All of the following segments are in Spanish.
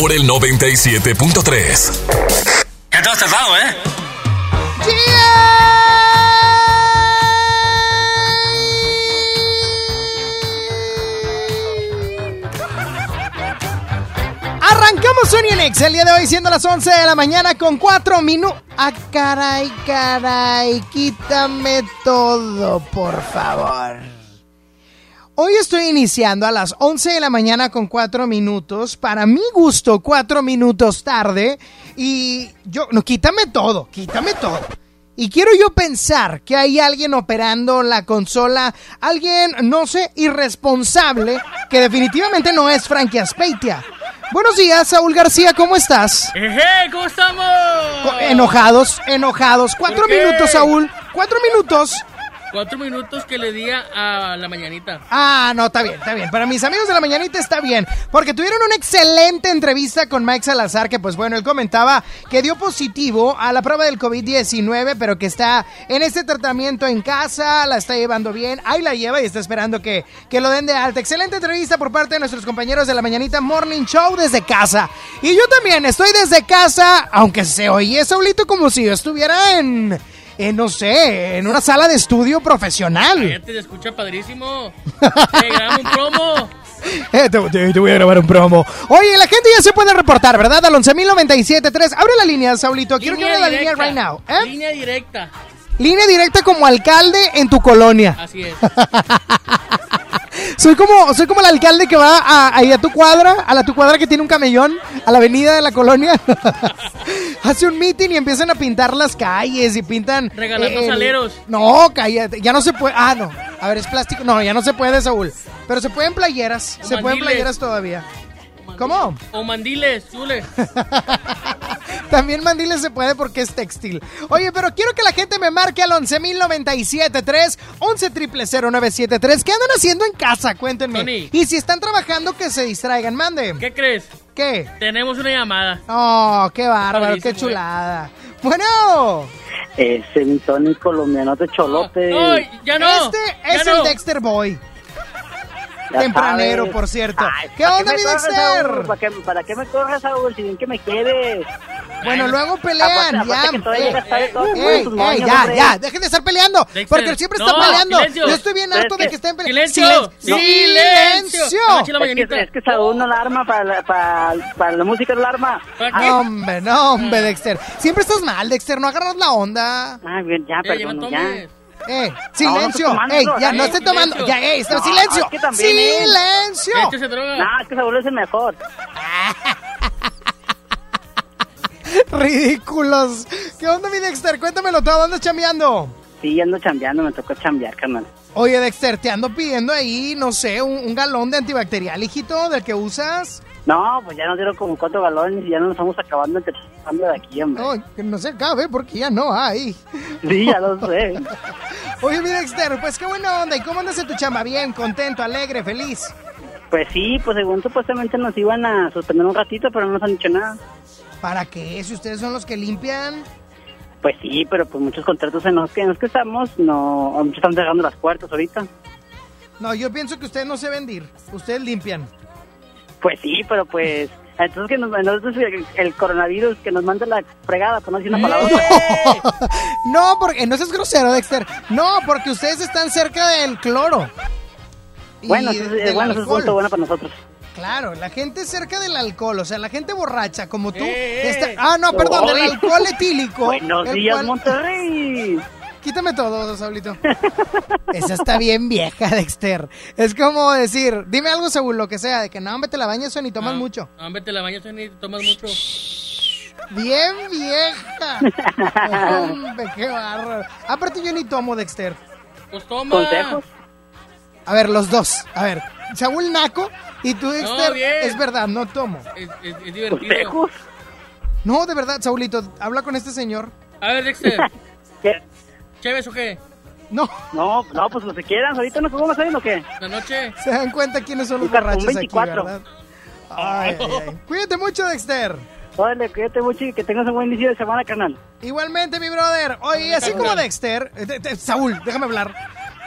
Por el 97.3. ¿Qué te has tardado, eh? Arrancamos Sony en Exa el día de hoy siendo las 11 de la mañana con 4 minutos. Ah, caray, caray, quítame todo, por favor. Hoy estoy iniciando a las 11 de la mañana con 4 minutos. Para mi gusto, 4 minutos tarde. Y yo, no, quítame todo, quítame todo. Y quiero yo pensar que hay alguien operando la consola, alguien, no sé, irresponsable, que definitivamente no es Frankie Aspeitia. Buenos días, Saúl García, ¿cómo estás? ¿Cómo estamos? Enojados, enojados. Cuatro minutos, Saúl. Cuatro minutos. Cuatro minutos que le di a la mañanita. Ah, no, está bien, está bien. Para mis amigos de la mañanita está bien. Porque tuvieron una excelente entrevista con Mike Salazar, que pues bueno, él comentaba que dio positivo a la prueba del COVID-19, pero que está en este tratamiento en casa, la está llevando bien, ahí la lleva y está esperando que, que lo den de alta. Excelente entrevista por parte de nuestros compañeros de la mañanita Morning Show desde casa. Y yo también estoy desde casa, aunque se oye Saulito como si yo estuviera en... en, no sé, en una sala de estudio profesional. Ya te escucha padrísimo. Te grabamos un promo. Eh, te, te- te voy a grabar un promo. Oye, la gente ya se puede reportar, ¿verdad? Al 11.097.3. Abre la línea, Saulito. Quiero que abra la línea right now. ¿eh? Línea directa. Línea directa como alcalde en tu colonia. Así es. Soy como, soy como el alcalde que va a, ahí a tu cuadra, a la tu cuadra que tiene un camellón, a la avenida de la colonia. Hace un meeting y empiezan a pintar las calles y pintan. Regalando saleros. No, cállate. Ya no se puede. Ah, no. A ver, es plástico. No, ya no se puede, Saúl. Pero se pueden playeras. O se pueden playeras todavía. ¿Cómo? O mandiles, chule. También mandiles se puede porque es textil. Oye, pero quiero que la gente me marque al 11.097.3, 11.000.973. ¿Qué andan haciendo en casa? Cuéntenme. Tony. Y si están trabajando, que se distraigan. Mande. ¿Qué crees? ¿Qué? Tenemos una llamada. Oh, qué bárbaro, qué chulada. Bueno, Ese mi Tony colombiano de cholote. ¡Ay, ya no! este ya es no. el Dexter Boy. Tempranero, sabes. por cierto. Ay, ¿Qué ¿para onda, mi Dexter? ¿Para qué, ¿Para qué me corres, Saúl? Si bien que me quieres. Bueno, luego pelean, Aparte- aparte ya. ya, ya, dejen de estar peleando. Dexter, Porque siempre están no, peleando. silencio. Yo estoy bien harto es de que- que estén peleando. Silencio. ¡Silencio! La Es que, es que Saúl no la arma para la, para, para la música, no la arma. No, hombre, no, hombre, Dexter. Siempre estás mal, Dexter. No agarras la onda. Ah, bien, ya, perdón, ya. Eh, silencio. estoy tomando, Ey, ya, no estoy tomando. Ya, ey, está, No, silencio. es que también, eh. Silencio. Este se droga. No, es que Saúl es el mejor. Ridículos. ¿Qué onda, mi Dexter? Cuéntamelo todo. ¿Dónde andas chambeando? Sí, ando chambeando, me tocó chambear, carnal. Oye, Dexter, te ando pidiendo ahí, no sé, un, un galón de antibacterial, hijito, del que usas. No, pues ya nos dieron como cuatro galones y ya nos estamos acabando entre de aquí, hombre. No, que no se acabe porque ya no hay. Sí, ya lo sé. Oye, mi Dexter, pues qué buena onda. ¿Y cómo andas en tu chamba? Bien, contento, alegre, feliz. Pues sí, pues según supuestamente nos iban a suspender un ratito, pero no nos han dicho nada. ¿Para qué? Si ustedes son los que limpian. Pues sí, pero pues muchos contratos en los que, en los que estamos, no, muchos están cerrando las puertas ahorita. No, yo pienso que ustedes no se ven ir. Ustedes limpian. Pues sí, pero pues, entonces que nos, entonces el, el coronavirus que nos manda la fregada, por no decir una palabra. No, porque no seas grosero, Dexter. No, porque ustedes están cerca del cloro. Bueno, eso, es- del bueno, eso es punto bueno para nosotros. Claro, la gente cerca del alcohol, o sea, la gente borracha como tú. Eh, está- eh. Ah, no, perdón, del alcohol etílico. Buenos el días, cual- Monterrey. Quítame todo, Saulito. Esa está bien vieja, Dexter. Es como decir, dime algo según lo que sea, de que no, hombre, te la bañas ni tomas mucho. ah, vete la bañas y tomas mucho. Bien vieja. hombre, qué bárbaro. Aparte yo ni tomo, Dexter. Pues toma. ¿Consejos? A ver, los dos. A ver, Saúl Naco y tú, Dexter. bien. es verdad, no tomo. Es, es- es divertido. ¿Consejos? No, de verdad, Saulito, habla con este señor. A ver, Dexter. ¿Qué? ¿Chéves o qué? No, No, no, pues lo que quieran. ¿Ahorita nos podemos salir o qué? ¿La noche? se dan cuenta quiénes son los borrachos aquí, 24. ¿verdad? Ay, ay, ay. Cuídate mucho, Dexter. Órale, cuídate mucho y que tengas un buen inicio de semana, carnal. Igualmente, mi brother. Oye, así como Dexter, eh, de- de- Saúl, déjame hablar.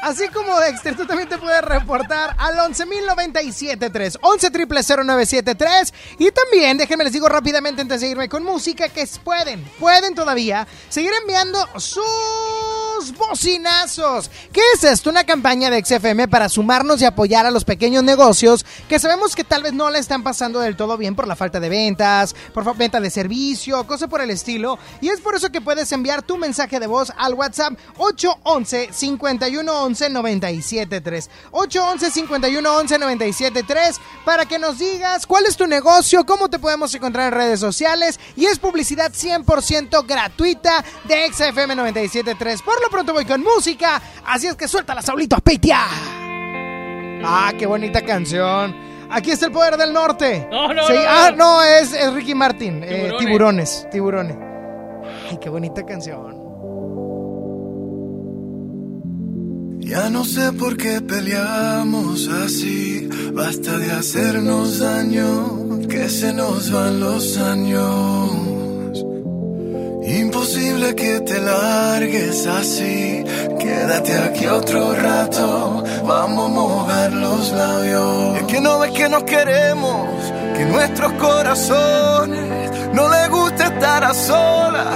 Así como Dexter, tú también te puedes reportar al 11.097.3, 11.000.973. Y también, déjenme les digo rápidamente antes de seguirme con música, que pueden, pueden todavía seguir enviando sus bocinazos. ¿Qué es esto? Una campaña de XFM para sumarnos y apoyar a los pequeños negocios que sabemos que tal vez no le están pasando del todo bien por la falta de ventas, por venta de servicio, cosa por el estilo. Y es por eso que puedes enviar tu mensaje de voz al WhatsApp 811 5111 973 811 5111 973 para que nos digas cuál es tu negocio, cómo te podemos encontrar en redes sociales y es publicidad 100% gratuita de XFM 973. Por lo pronto voy con música, así es que suelta la Saulito Apetia. Ah, qué bonita canción. Aquí está el poder del norte. No, no, Sí, no, no. Ah, no, es, es Ricky Martin. eh, Tiburones. tiburones, tiburones. Ay, qué bonita canción. Ya no sé por qué peleamos así, basta de hacernos daño, que se nos van los años. Imposible que te largues así, quédate aquí otro rato, vamos a mojar los labios. Es que no ves que nos queremos, que nuestros corazones no les gusta estar a solas,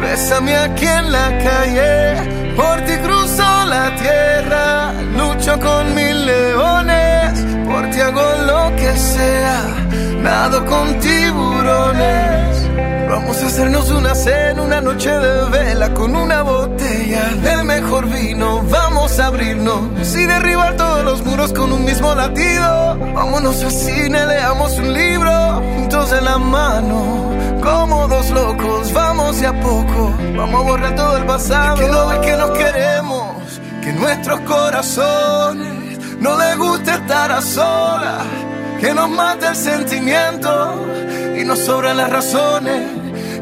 Bésame aquí en la calle, por ti cruzo la tierra, lucho con mil leones, por ti hago lo que sea, nado con tiburones. Vamos a hacernos una cena, una noche de vela con una botella del mejor vino. Vamos a abrirnos y derribar todos los muros con un mismo latido. Vámonos al cine, leamos un libro juntos en la mano. Como dos locos, vamos de a poco. Vamos a borrar todo el pasado. que no ves que nos queremos, que nuestros corazones no les gusta estar a solas. Que nos mata el sentimiento y nos sobran las razones.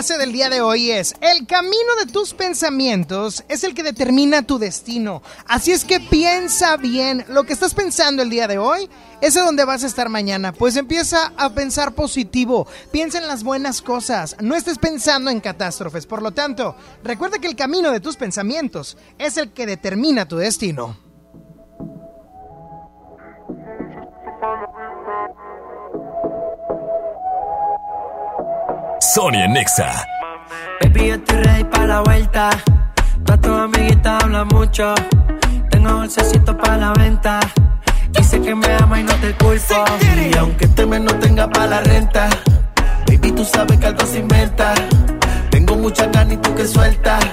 frase del día de hoy es, el camino de tus pensamientos es el que determina tu destino. Así es que piensa bien, lo que estás pensando el día de hoy es a donde vas a estar mañana. Pues empieza a pensar positivo, piensa en las buenas cosas, no estés pensando en catástrofes. Por lo tanto, recuerda que el camino de tus pensamientos es el que determina tu destino. Sony en Nexa. Baby, yo estoy ready para la vuelta. Todas tus amiguitas hablan mucho. Tengo bolsecito para la venta. Dice que me ama y no te culpo. Y aunque este mes no tenga para la renta, baby, tú sabes que algo se inventa. Tengo mucha ganas y tú que sueltas.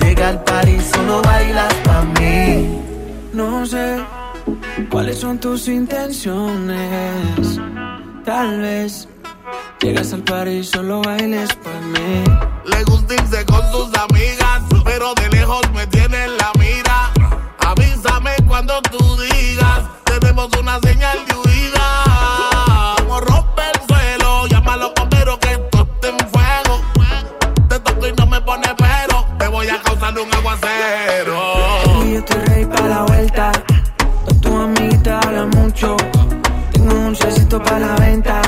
Llega al party, solo bailas pa' mí. No sé cuáles son tus intenciones. Tal vez llegas al party y solo bailes pa' mí. Le gusta irse con sus amigas, pero de lejos me tiene en la mira. Avísame cuando tú digas, tenemos una señal de huida. Como rompe el suelo, llámalo pero que esto esté en fuego. Te toco y no me pone pero, te voy a causar un aguacero. Y yo estoy ready para la vuelta. Con tu amiguita habla mucho. Tengo un dulcecito para la venta.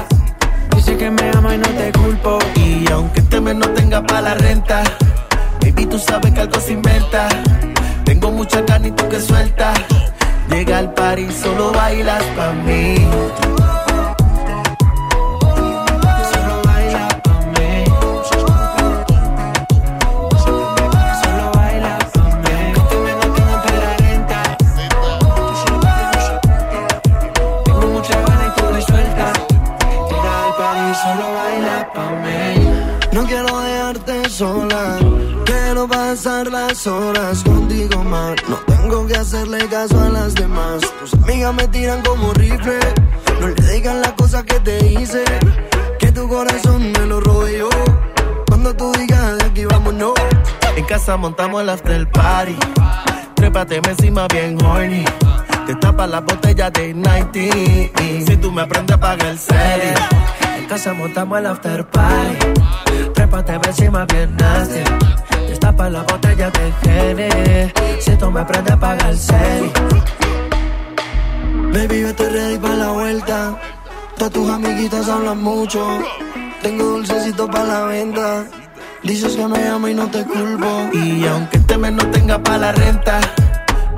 Que me ama y no te culpo. Y aunque este mes no tenga para la renta, baby, tú sabes que algo se inventa. Tengo mucha ganas y tú que sueltas. Llega al party, solo bailas pa' mí. No quiero dejarte sola. Quiero pasar las horas contigo más. No tengo que hacerle caso a las demás. Tus amigas me tiran como rifle. No le digan las cosas que te hice. Que tu corazón me lo yo. Cuando tú digas de aquí vámonos. En casa montamos el after party. Trépate encima bien horny. Te tapa la botella de 90. Si tú me aprendes a pagar el serie. En casa montamos el after party. Trépate encima bien nasty. Destapa la botella de Gene. Si tú me aprendes a pagar el serie. Baby, yo estoy ready para la vuelta. Todas tus amiguitas hablan mucho. Tengo dulcecito para la venta. Dices que me amo y no te culpo. Y aunque este mes no tenga para la renta,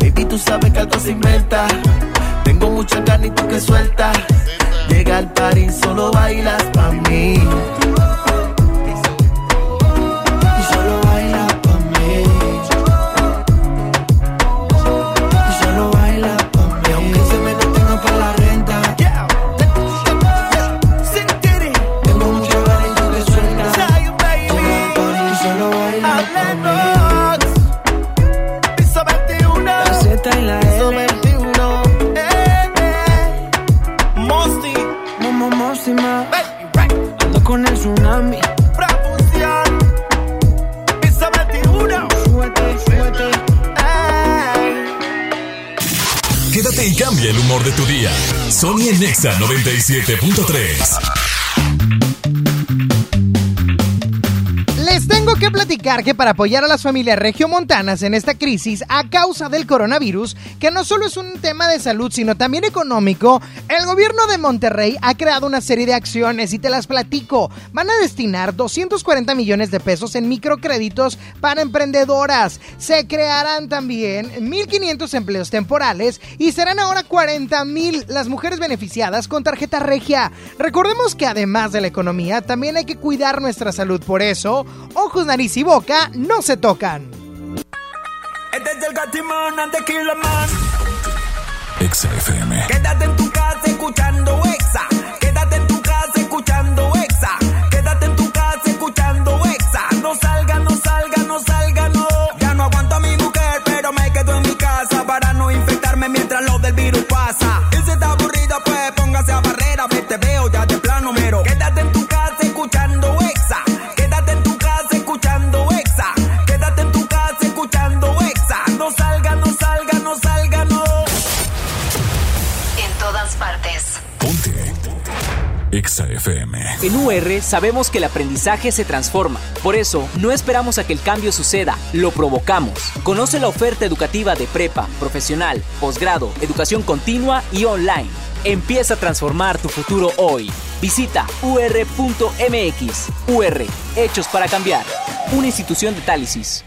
baby, tú sabes que algo se inventa. Tengo mucha ganas y tú que sueltas. Llega al party, solo bailas pa' mí. El humor de tu día. Sony en Nexa 97.3. que platicar que para apoyar a las familias regiomontanas en esta crisis a causa del coronavirus, que no solo es un tema de salud, sino también económico, el gobierno de Monterrey ha creado una serie de acciones y te las platico. Van a destinar 240 millones de pesos en microcréditos para emprendedoras. Se crearán también 1.500 empleos temporales y serán ahora 40 mil las mujeres beneficiadas con tarjeta regia. Recordemos que además de la economía, también hay que cuidar nuestra salud. Por eso, ojos, nariz y boca no se tocan. Este es el Gatimán, ante Man. Exa FM. Quédate en tu casa escuchando Exa. Exa FM. En UR sabemos que el aprendizaje se transforma. Por eso, no esperamos a que el cambio suceda, lo provocamos. Conoce la oferta educativa de prepa, profesional, posgrado, educación continua y online. Empieza a transformar tu futuro hoy. Visita ur.mx. UR, Hechos para Cambiar. Una institución de Tálisis.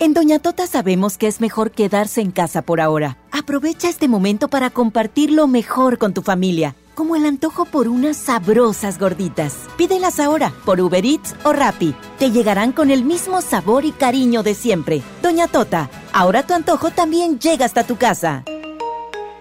En Doña Tota sabemos que es mejor quedarse en casa por ahora. Aprovecha este momento para compartir lo mejor con tu familia, como el antojo por unas sabrosas gorditas. Pídelas ahora por Uber Eats o Rappi. Te llegarán con el mismo sabor y cariño de siempre. Doña Tota, ahora tu antojo también llega hasta tu casa.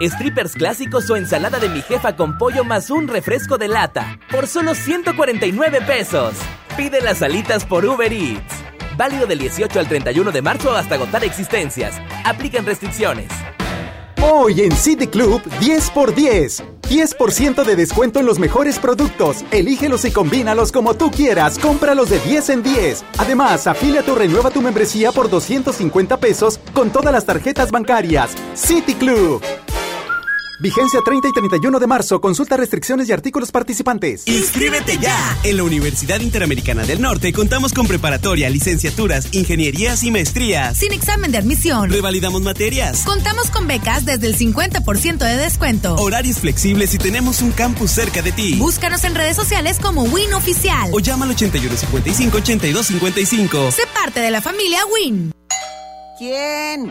strippers clásicos o ensalada de mi jefa con pollo más un refresco de lata por solo 149 pesos. Pide las salitas por Uber Eats. Válido del 18 al 31 de marzo hasta agotar existencias. Aplican restricciones. Hoy en City Club 10 x 10. 10% de descuento en los mejores productos. Elígelos y combínalos como tú quieras. Cómpralos de 10 en 10. Además, afíliate o renueva tu membresía por 250 pesos con todas las tarjetas bancarias. City Club. Vigencia 30 y 31 de marzo. Consulta restricciones y artículos participantes. ¡Inscríbete ya! En la Universidad Interamericana del Norte contamos con preparatoria, licenciaturas, ingenierías y maestrías. Sin examen de admisión. Revalidamos materias. Contamos con becas desde el 50% de descuento. Horarios flexibles y tenemos un campus cerca de ti. Búscanos en redes sociales como WIN Oficial. O llama al 8155-8255. Sé parte de la familia WIN. ¿Quién?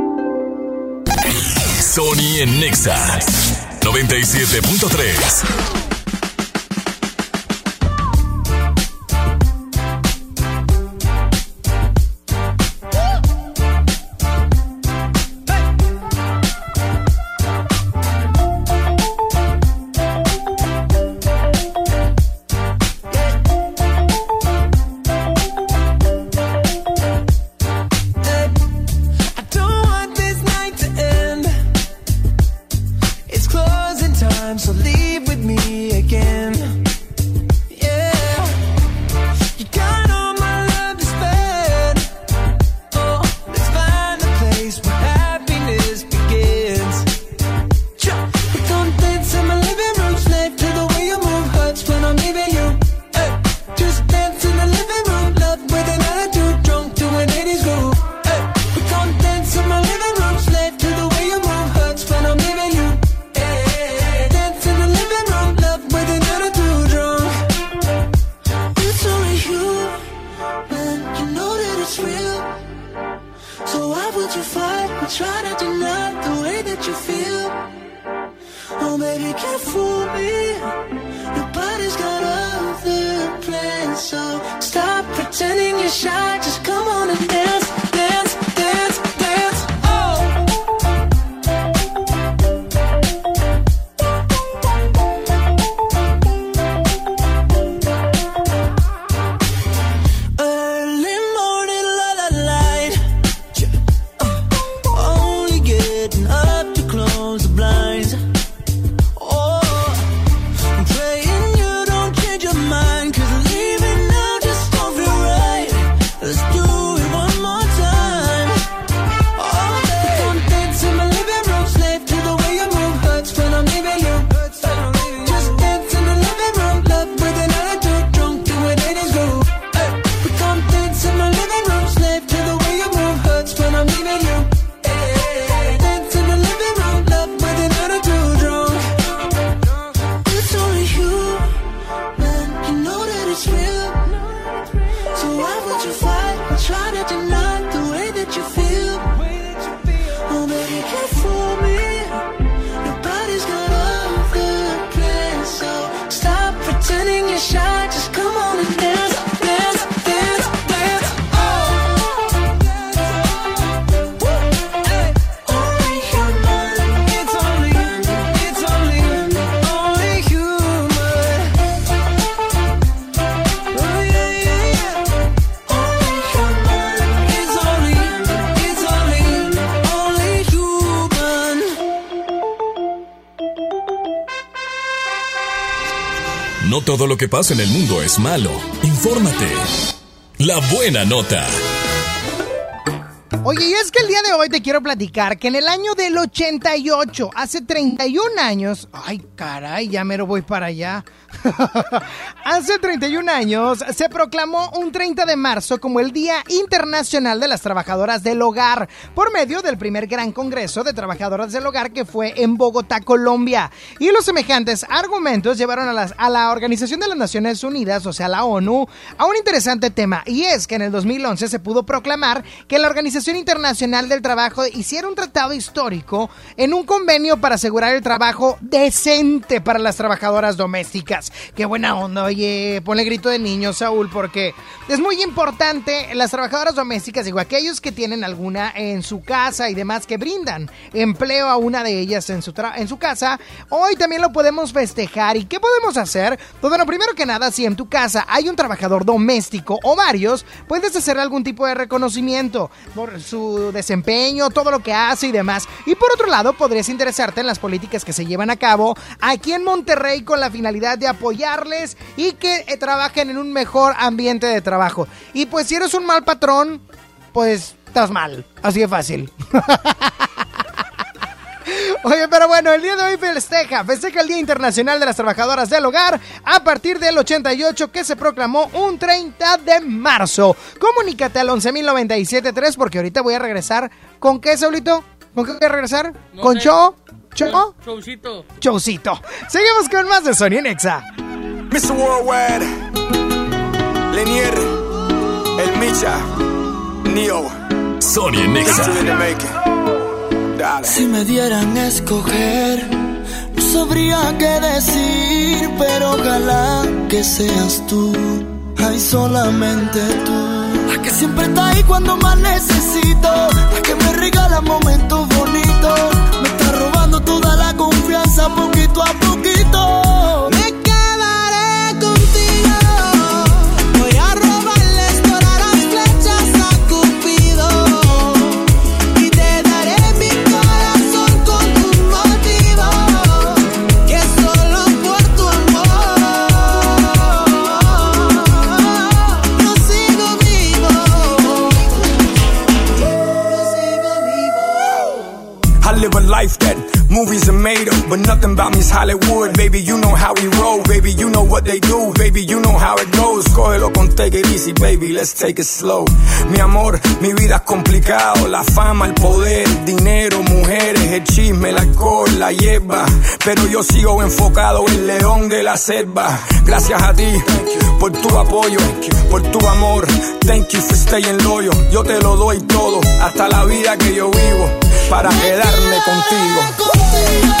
Sony en Nexa 97.3. pasa en el mundo es malo. Infórmate. La buena nota. Oye, y es que el día de hoy te quiero platicar que en el año del 88, hace 31 años, ay caray, ya mero voy para allá. Hace 31 años se proclamó un 30 de marzo como el Día Internacional de las Trabajadoras del Hogar por medio del primer gran congreso de trabajadoras del hogar que fue en Bogotá, Colombia. Y los semejantes argumentos llevaron a, las- a la Organización de las Naciones Unidas, o sea, la ONU, a un interesante tema. Y es que en el 2011 se pudo proclamar que la Organización Internacional del Trabajo hiciera un tratado histórico en un convenio para asegurar el trabajo decente para las trabajadoras domésticas. Qué buena onda, oye, ponle grito de niño, Saúl, porque es muy importante las trabajadoras domésticas, digo, aquellos que tienen alguna en su casa y demás que brindan empleo a una de ellas en su, en su casa, hoy también lo podemos festejar. ¿Y qué podemos hacer? Pues bueno, primero que nada, si en tu casa hay un trabajador doméstico o varios, puedes hacer algún tipo de reconocimiento por su desempeño, todo lo que hace y demás. Y por otro lado, podrías interesarte en las políticas que se llevan a cabo aquí en Monterrey con la finalidad de apoyarles y que eh, trabajen en un mejor ambiente de trabajo. Y pues si eres un mal patrón, pues estás mal. Así de fácil. Oye, pero bueno, el día de hoy festeja, festeja el Día Internacional de las Trabajadoras del Hogar a partir del 88 que se proclamó un 30 de marzo. Comunícate al 11.097.3 porque ahorita voy a regresar. ¿Con qué, Saulito? ¿Con qué voy a regresar? No ¿Con sé. show? ¿Show? Showcito. Showcito. Seguimos con más de Sony Nexa. Mr. Worldwide, Lenier, El Micha, Neo. Sony Nexa. Si me dieran a escoger, no sabría qué decir, pero ojalá que seas tú, ay solamente tú. La que siempre está ahí cuando más necesito, la que me regala momentos bonitos, me está robando toda la confianza poquito a poquito. Con take it easy, baby. Let's take it slow. Mi amor, mi vida es complicado. La fama, el poder, dinero, mujeres, el chisme, el alcohol, la hierba. Pero yo sigo enfocado en león de la selva. Gracias a ti por tu apoyo, por tu amor. Thank you for staying loyal. Yo te lo doy todo, hasta la vida que yo vivo, para quedarme contigo.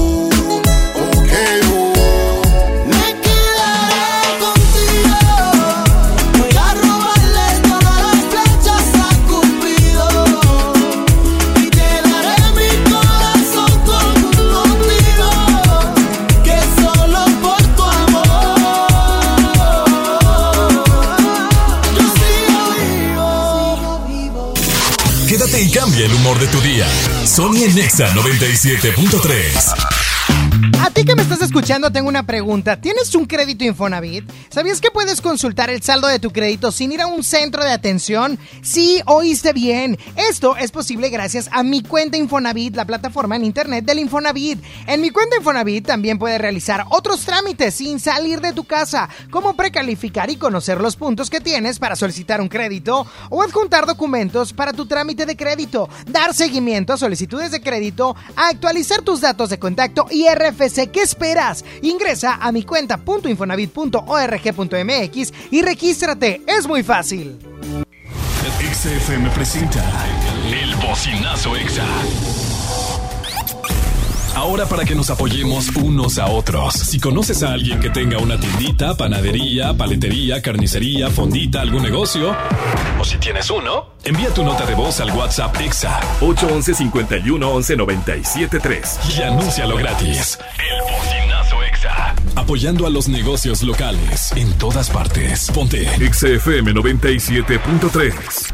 El humor de tu día. Sony en Nexa 97.3. A ti que me estás escuchando, tengo una pregunta. ¿Tienes un crédito Infonavit? ¿Sabías que puedes consultar el saldo de tu crédito sin ir a un centro de atención? Sí, oíste bien. Esto es posible gracias a mi cuenta Infonavit, la plataforma en internet del Infonavit. En mi cuenta Infonavit también puedes realizar otros trámites sin salir de tu casa, como precalificar y conocer los puntos que tienes para solicitar un crédito o adjuntar documentos para tu trámite de crédito, dar seguimiento a solicitudes de crédito, actualizar tus datos de contacto y RFC. ¿Qué esperas? Ingresa a mi cuenta.infonavit.org.mx y regístrate. Es muy fácil. XFM presenta El Bocinazo Exa. Ahora para que nos apoyemos unos a otros. Si conoces a alguien que tenga una tiendita, panadería, paletería, carnicería, fondita, algún negocio, o si tienes uno, envía tu nota de voz al WhatsApp Exa 811 51 11 97 3 y anúncialo gratis. El Bocinazo Exa. Apoyando a los negocios locales en todas partes. Ponte XFM 97.3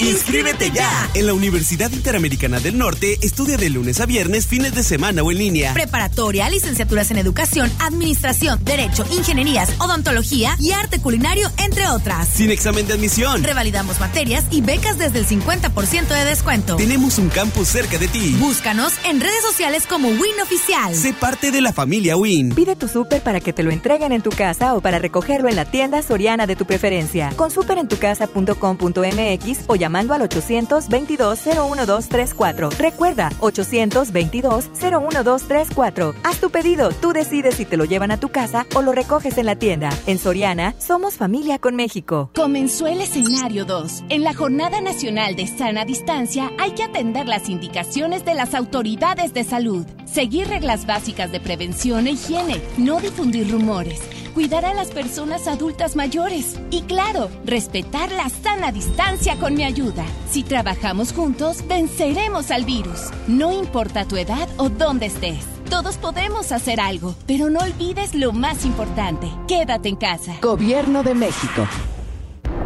¡Inscríbete ya! En la Universidad Interamericana del Norte estudia de lunes a viernes, fines de semana o en línea. Preparatoria, licenciaturas en educación, administración, derecho, ingenierías, odontología y arte culinario, entre otras. Sin examen de admisión. Revalidamos materias y becas desde el 50% de descuento. Tenemos un campus cerca de ti. Búscanos en redes sociales como Win Oficial. Sé parte de la familia Win. Pide tu súper para que te lo entreguen en tu casa o para recogerlo en la tienda soriana de tu preferencia. Con superentucasa.com.mx o llamando al 822-01234. Recuerda, 822-01234. Haz tu pedido, tú decides si te lo llevan a tu casa o lo recoges en la tienda. En Soriana, somos familia con México. Comenzó el escenario 2. En la Jornada Nacional de Sana Distancia hay que atender las indicaciones de las autoridades de salud, seguir reglas básicas de prevención e higiene, no difundir rumores cuidar a las personas adultas mayores y claro, respetar la sana distancia con mi ayuda. Si trabajamos juntos, venceremos al virus. No importa tu edad o dónde estés. Todos podemos hacer algo, pero no olvides lo más importante. Quédate en casa. Gobierno de México.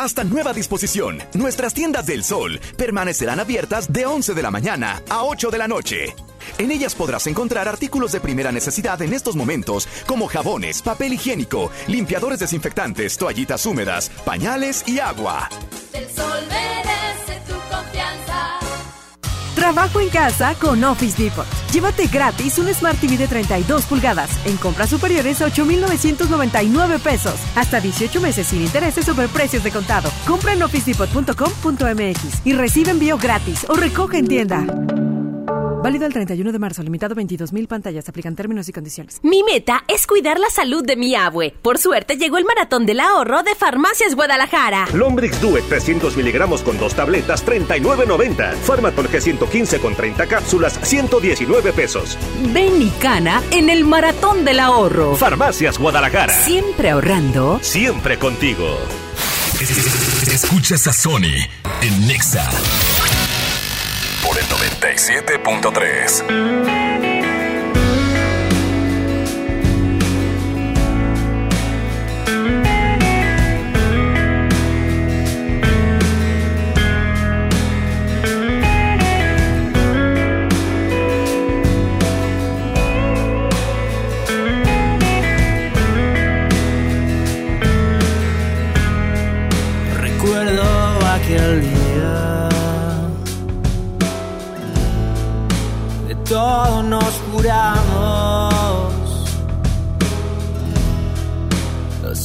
Hasta nueva disposición, nuestras tiendas del sol permanecerán abiertas de 11 de la mañana a 8 de la noche. En ellas podrás encontrar artículos de primera necesidad en estos momentos, como jabones, papel higiénico, limpiadores desinfectantes, toallitas húmedas, pañales y agua. El sol. Trabajo en casa con Office Depot. Llévate gratis un Smart TV de 32 pulgadas en compras superiores a 8,999 pesos. Hasta 18 meses sin intereses sobre precios de contado. Compra en officedepot.com.mx y recibe envío gratis o recoge en tienda. Válido el 31 de marzo, limitado 22.000 pantallas. Aplican términos y condiciones. Mi meta es cuidar la salud de mi abue. Por suerte llegó el maratón del ahorro de Farmacias Guadalajara. Lombrix Due 300 miligramos con dos tabletas, 39.90. Farmatol G115 con 30 cápsulas, 119 pesos. Ven y cana en el maratón del ahorro. Farmacias Guadalajara. Siempre ahorrando. Siempre contigo. Escuchas a Sony en Nexa por el 97.3.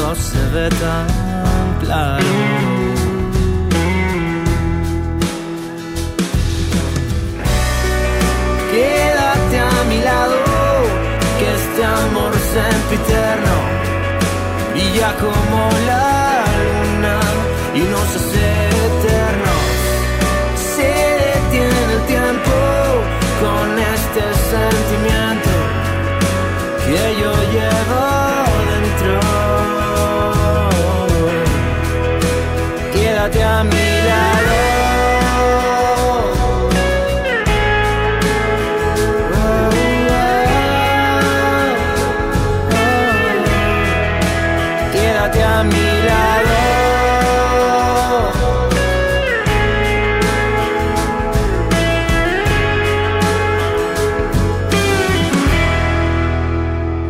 todo se ve tan claro. Quédate a mi lado, que este amor sempiterno brilla como la luna y nos hace eternos. Se detiene el tiempo con este sentimiento que yo llevo a mi lado. Quédate a mi lado.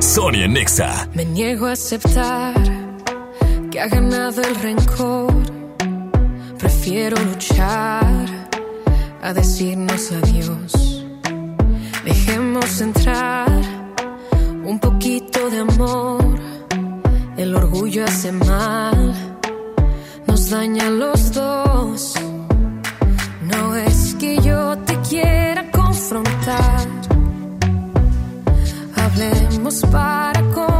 Sonia Nexa. Me niego a aceptar que ha ganado el rencor Prefiero luchar a decirnos adiós. Dejemos entrar un poquito de amor. El orgullo hace mal, nos daña a los dos. No es que yo te quiera confrontar. Hablemos para comprendernos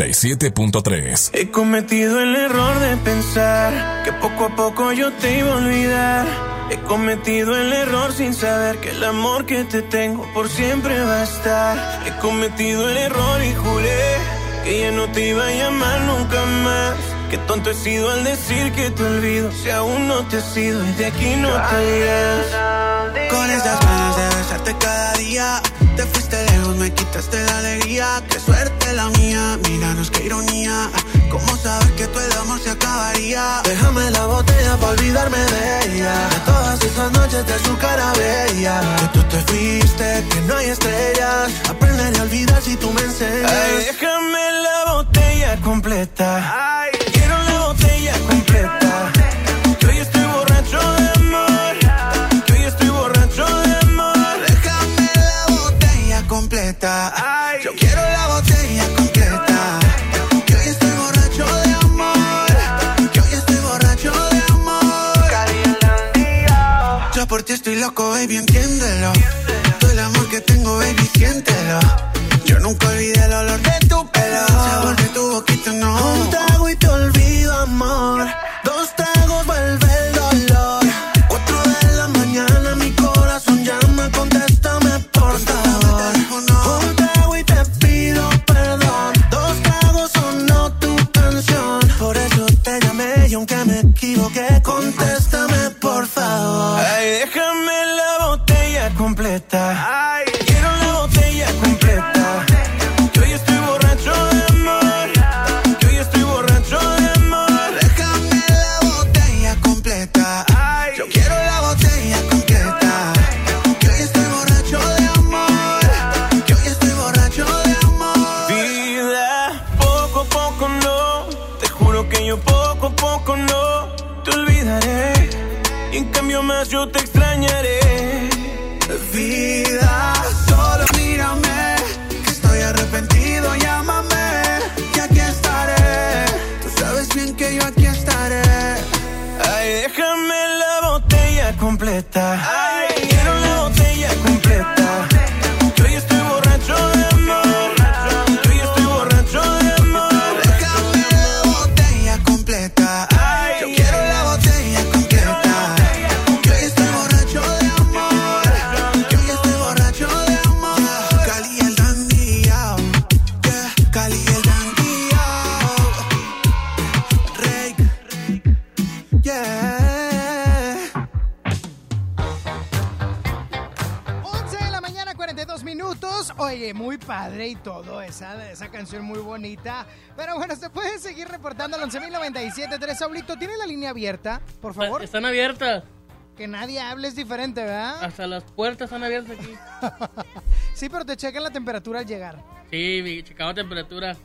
97.3. He cometido el error de pensar que poco a poco yo te iba a olvidar. He cometido el error sin saber que el amor que te tengo por siempre va a estar. He cometido el error y juré que ya no te iba a llamar nunca más. Qué tonto he sido al decir que te olvido si aún no te has ido y de aquí no te irás. Con estas ganas de besarte cada día Te fuiste lejos, me quitaste la alegría Qué suerte la mía, míranos qué ironía. ¿Cómo saber que todo el amor se acabaría? Déjame la botella para olvidarme de ella. De todas esas noches de su cara bella. Que tú te fuiste, que no hay estrellas. Aprenderé a olvidar si tú me enseñas. Ay, déjame la botella completa. yeah 917-3 Saulito, ¿tiene la línea abierta, por favor? Están abiertas. Que nadie hable es diferente, ¿verdad? Hasta las puertas están abiertas aquí. sí, pero te checan la temperatura al llegar. Sí, mi checamos temperatura.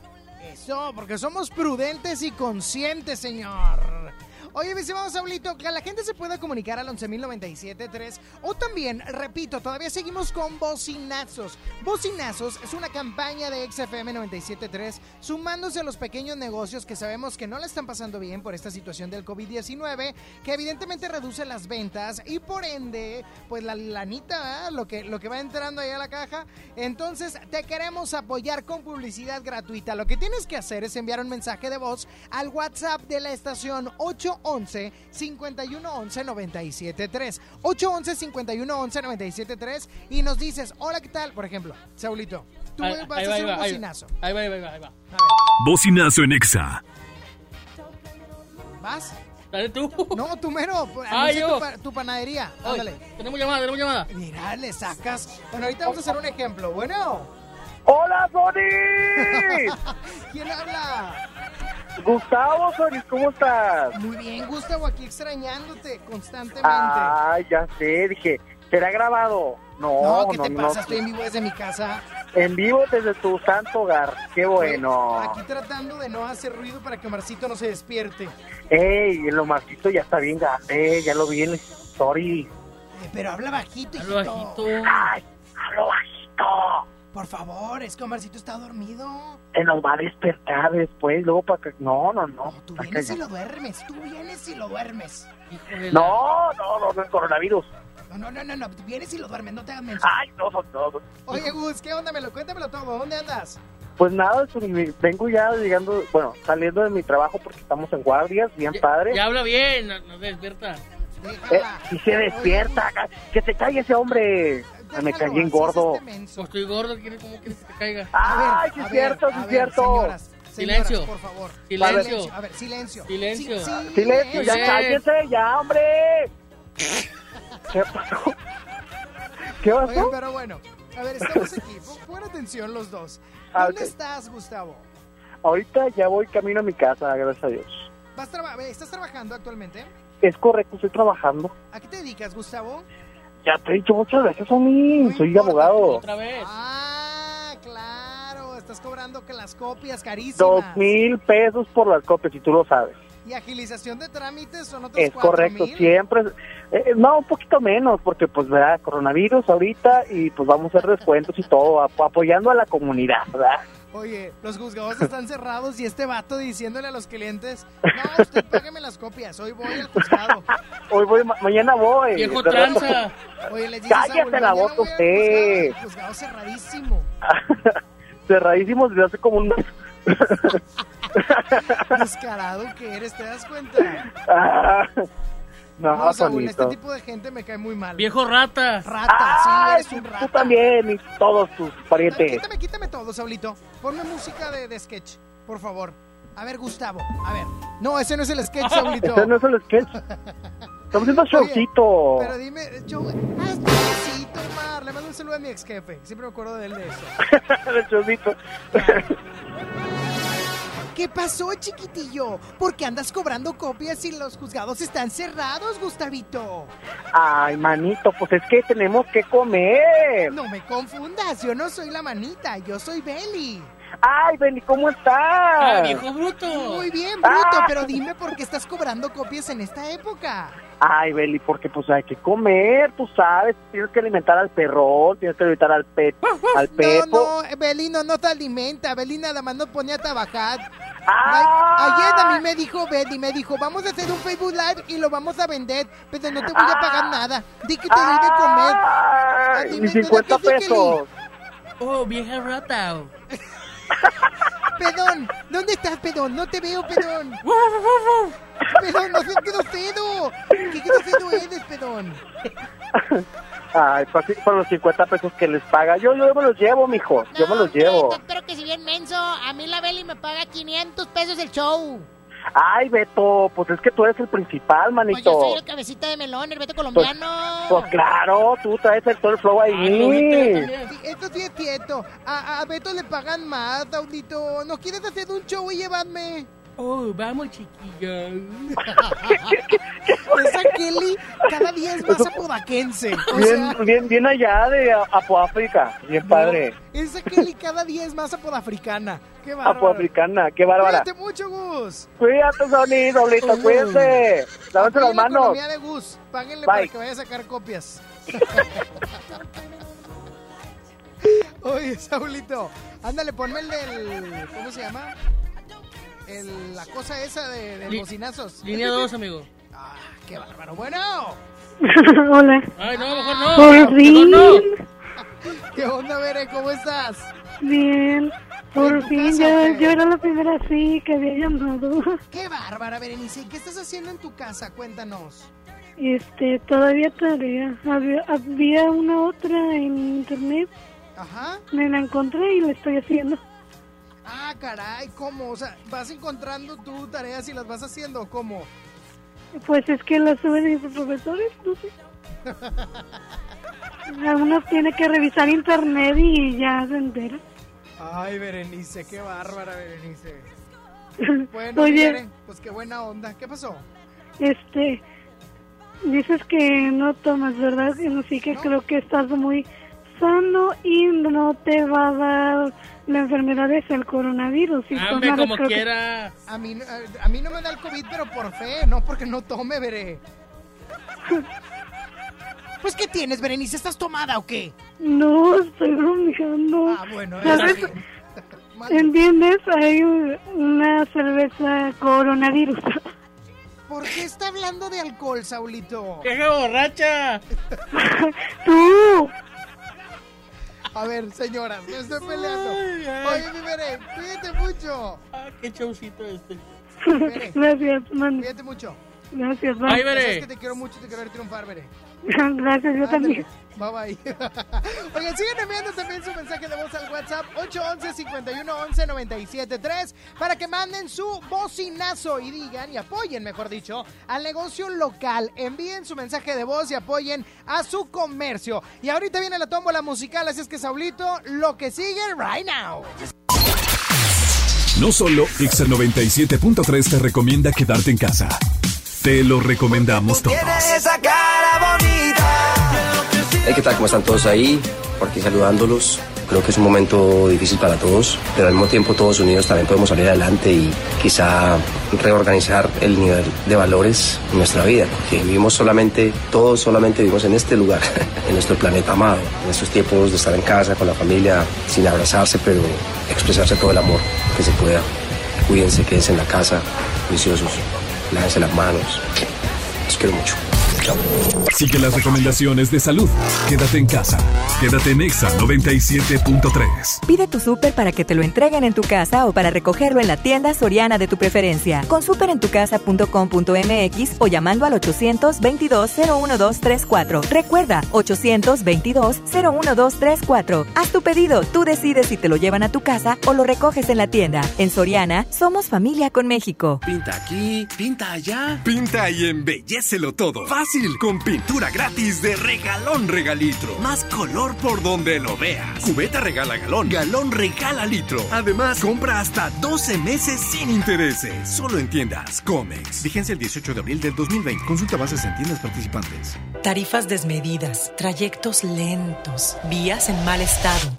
Eso, porque somos prudentes y conscientes, señor. Oye, mi estimado Saulito, que la gente se pueda comunicar al 11.097.3 o también, repito, todavía seguimos con Bocinazos. Bocinazos es una campaña de XFM 97.3 sumándose a los pequeños negocios que sabemos que no le están pasando bien por esta situación del COVID-19, que evidentemente reduce las ventas y por ende, pues la lanita, lo que, lo que va entrando ahí a la caja. Entonces, te queremos apoyar con publicidad gratuita. Lo que tienes que hacer es enviar un mensaje de voz al WhatsApp de la estación 811 5111 973 811 5111 973 y nos dices, hola, ¿qué tal? Por ejemplo, Saulito, tú Ahí- vas ahí a va, hacer ahí un va, ahí va. bocinazo. Ahí va, ahí va, ahí va. Bocinazo en Exa. ¿Vas? Dale tú. No, tú mero. Ah, yo. Tu, pa- tu panadería. Ándale. tenemos llamada, tenemos llamada. Mira, le sacas. Bueno, ahorita vamos a hacer un ejemplo. Bueno. ¡Hola, Sony! ¿Quién habla? Gustavo, Sony, ¿cómo estás? Muy bien, Gustavo, aquí extrañándote constantemente. Ay, ya sé, dije, ¿será grabado? No, no, no, ¿qué te no. pasa? Estoy en vivo desde mi casa. En vivo desde tu santo hogar. Qué bueno. Aquí tratando de no hacer ruido para que Marcito no se despierte. Ey, el Omarcito ya está bien grande, ya lo vi en el story. Eh, pero habla bajito, Habla hijito. bajito. Ay, hablo bajito. Por favor, es que Omarcito está dormido. Se nos va a despertar después, luego para que... No, no, no. Tú Para vienes que- y lo duermes, tú vienes y lo duermes. No, no, no, no es coronavirus. No, no, no, no, no, vienes y lo duermes, no te hagas. Ay, no, no, no. Oye, Gus, ¿qué onda? Me lo cuéntamelo todo. ¿Dónde andas? Pues nada, vengo ya llegando, bueno, saliendo de mi trabajo porque estamos en guardias, bien padre. Ya habla bien, no, no se despierta. Eh, si se despierta, que se calle ese hombre. Me caí en gordo. Pues estoy gordo, ¿quiere- ¿cómo quieres que te caiga? Ay, sí es cierto, sí es cierto. señoras, Silencio. señoras, por favor. Silencio. A ver, silencio. Silencio. Sí, sí, Silencio, ya Silencio. cállese, ya, hombre. ¿Qué pasó? ¿Qué Oye, pasó? pero bueno, a ver, estamos aquí. Pon, atención los dos. Ah, ¿Dónde ok. estás, Gustavo? Ahorita ya voy camino a mi casa, gracias a Dios. ¿Vas traba- ¿Estás trabajando actualmente? Es correcto, estoy trabajando. ¿A qué te dedicas, Gustavo? Ya te he dicho muchas veces, Sony. Soy abogado. Otra vez. Ah, claro. Estás cobrando que las copias Dos carísimas. mil pesos por las copias, y tú lo sabes. ¿Y agilización de trámites son otros Es correcto, siempre. eh, no, un poquito menos, porque pues, ¿verdad? Coronavirus ahorita y pues vamos a hacer descuentos y todo, ap- apoyando a la comunidad, ¿verdad? Oye, los juzgados están cerrados y este vato diciéndole a los clientes, no, usted págame las copias, hoy voy al juzgado. Hoy voy, ma- mañana voy. Viejo tranza. Oye, les dices, Cállate Saúl, la mañana boca voy al usted. juzgado, el juzgado cerradísimo. Cerradísimos desde hace como un mes. Descarado que eres, ¿te das cuenta? Ah, no, No, Saúl, este tipo de gente me cae muy mal. Viejo rata. Rata, sí, Ay, eres un Tú rata. también y todos tus parientes. Quítame, quítame todo, Saulito. Ponme música de, de sketch, por favor. A ver, Gustavo, a ver. No, ese no es el sketch, Saulito. Ese no es el sketch. Estamos haciendo showcito. Pero dime, yo, ah, es besito, Omar. Le mando un saludo a mi ex jefe. Siempre me acuerdo de él de eso. el showcito. ¿Qué pasó, chiquitillo? ¿Por qué andas cobrando copias si los juzgados están cerrados, Gustavito? Ay, manito, pues es que tenemos que comer. No me confundas, yo no soy la manita, yo soy Belly. Ay, Benny, ¿cómo estás? Ah, viejo bruto. Muy bien, bruto, Ah. pero dime por qué estás cobrando copias en esta época. Ay, Beli, porque pues hay que comer, tú sabes, tienes que alimentar al perrón, tienes que alimentar al pet, al No, pepo. no, Belly no, no te alimenta, Belly nada más nos pone a trabajar. Ah. Ay, Ayer a mí me dijo Belly, me dijo, vamos a hacer un Facebook Live y lo vamos a vender, pero no te voy a pagar nada. Di que te doy de comer. Ah, Ay, y 50 ¿verdad que sí, pesos. Oh, vieja rata. Pedón, ¿dónde estás, Pedón? No te veo, Pedón. Pedón, no sé qué grosero. ¿Qué grosero eres, Pedón? Ay, por, por los 50 pesos que les paga. Yo, yo me los llevo, mijo. yo me los llevo. Pero que si bien menso, a mí la Belly me paga 500 pesos el show. Ay, Beto, pues es que tú eres el principal, Pues manito. yo soy el cabecita de melón, el Beto colombiano. Pues claro, tú traes el, todo el flow ahí. Sí, esto sí es cierto. A, a Beto le pagan más, Audito. ¿No quieres hacer un show y llevarme? Oh, vamos, chiquilla. Esa Kelly cada día es más apodaquense. O bien, sea, bien, bien allá de Apoáfrica. Bien padre. esa Kelly cada día es más apodafricana. Qué bárbaro. Apoafricana, qué bárbara. Cuídate mucho, Gus. Cuídate, Sony, doblito, cuídense. Lávense las manos. economía de Gus. Páguenle Bye. para que vaya a sacar copias. Oye, Saulito, ándale, ponme el del... ¿Cómo se llama? El, la cosa esa de, de Li- bocinazos. Línea 2, amigo. Ah, qué bárbaro. Bueno. Hola. Ay, no, mejor no. Por Mejor fin. no. ¿Qué onda, Bere? ¿Cómo estás? Bien. Por ¿En tu fin, casa yo, yo era la primera sí que había llamado. Qué bárbara, Berenice. ¿Qué estás haciendo en tu casa? Cuéntanos. Este, todavía tarea. Había, había una otra en internet. Ajá. Me la encontré y la estoy haciendo. Ah, caray, ¿cómo? O sea, ¿vas encontrando tú tareas y las vas haciendo? ¿Cómo? Pues es que las suben mis profesores, no sé. Uno tiene que revisar internet y ya se entera. Ay, Berenice, qué bárbara, Berenice. Bueno, Oye. Beren, pues qué buena onda. ¿Qué pasó? Este, dices que no tomas, ¿verdad? Así que creo que estás muy sano y no te va a dar la enfermedad es el coronavirus. Si Hombre, tomaras, como creo que- quiera. A mí, a, a mí no me da el COVID, pero por fe, no porque no tome, Bere. Pues, ¿qué tienes, Berenice? ¿Estás tomada o qué? No, estoy bromeando. Ah, bueno, ¿Sabes? ¿Entiendes? Hay un- una cerveza coronavirus. ¿Por qué está hablando de alcohol, Saulito? ¡Qué borracha! ¡Tú! A ver, señora, me estoy peleando. Ay, ay. Oye, mi Bere, cuídate mucho. Ah, qué showcito este. Bere, Gracias, man. cuídate mucho. Gracias, Ay, bye. Bere. Sabes que te quiero mucho y te quiero ver triunfar, Bere. Gracias, yo también. Bye bye. Oigan, siguen enviando también su mensaje de voz al WhatsApp 811-511-973 para que manden su bocinazo y digan y apoyen, mejor dicho, al negocio local. Envíen su mensaje de voz y apoyen a su comercio. Y ahorita viene la tómbola musical, así es que Saulito, lo que sigue right now. No solo Exa 97.3 te recomienda quedarte en casa. Te lo recomendamos todos. Hey, ¿qué tal? ¿Cómo están todos ahí? Por aquí saludándolos. Creo que es un momento difícil para todos, pero al mismo tiempo todos unidos también podemos salir adelante y quizá reorganizar el nivel de valores en nuestra vida, porque vivimos solamente, todos solamente vivimos en este lugar, en nuestro planeta amado, en estos tiempos de estar en casa con la familia, sin abrazarse, pero expresarse todo el amor que se pueda. Cuídense, quédense en la casa, juiciosos, lávense las manos. Los quiero mucho. Sigue las recomendaciones de salud. Quédate en casa. Quédate en Exa 97.3. Pide tu súper para que te lo entreguen en tu casa o para recogerlo en la tienda soriana de tu preferencia. Con superentucasa.com.mx o llamando al 822-01234. Recuerda, 822-01234. Haz tu pedido, tú decides si te lo llevan a tu casa o lo recoges en la tienda. En Soriana, somos familia con México. Pinta aquí, pinta allá. Pinta y embellecelo todo. Fácil, con pintura gratis de regalón regalitro. Más color por donde lo veas. Cubeta regala galón, galón regala litro. Además, compra hasta 12 meses sin intereses. Solo en tiendas Comex. Vigencia el 18 de abril del 2020. Consulta bases en tiendas participantes. Tarifas desmedidas, trayectos lentos, vías en mal estado.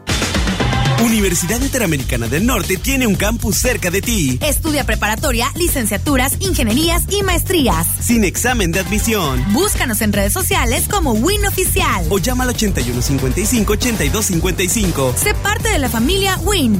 Universidad Interamericana del Norte tiene un campus cerca de ti. Estudia preparatoria, licenciaturas, ingenierías y maestrías. Sin examen de admisión. Búscanos en redes sociales como Win Oficial. O llama al 8155-8255. Sé parte de la familia Win.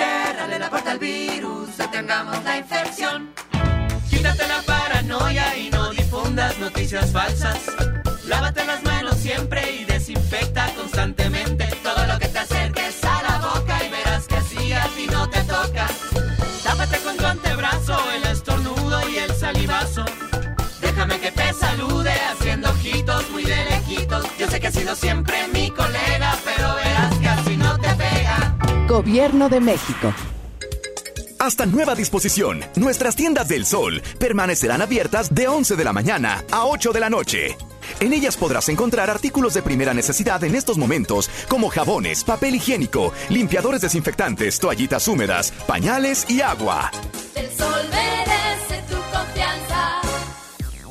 Virus, detengamos la infección. Quítate la paranoia y no difundas noticias falsas. Lávate las manos siempre y desinfecta constantemente todo lo que te acerques a la boca y verás que así a ti no te toca. Tápate con tu antebrazo el estornudo y el salivazo. Déjame que te salude haciendo ojitos muy de lejitos. Yo sé que has sido siempre mi colega, pero verás que así no te pega. Gobierno de México. Hasta nueva disposición, nuestras tiendas del sol permanecerán abiertas de 11 de la mañana a 8 de la noche. En ellas podrás encontrar artículos de primera necesidad en estos momentos, como jabones, papel higiénico, limpiadores desinfectantes, toallitas húmedas, pañales y agua. El sol merece.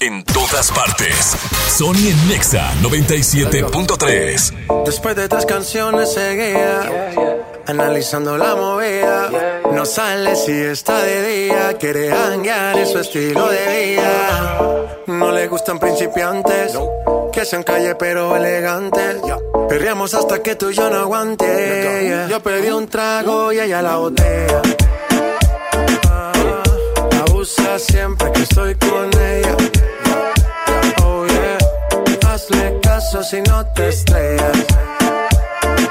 En todas partes. Sony en Nexa 97.3. Después de tres canciones seguía analizando la movida. No sale si está de día, quiere hanguear en su estilo de vida. No le gustan principiantes, que sean calle pero elegantes. Perreamos hasta que tú y yo no aguante. Yo pedí un trago y ella la botella. Ah, Abusa siempre que estoy con ella. Si no te estrellas.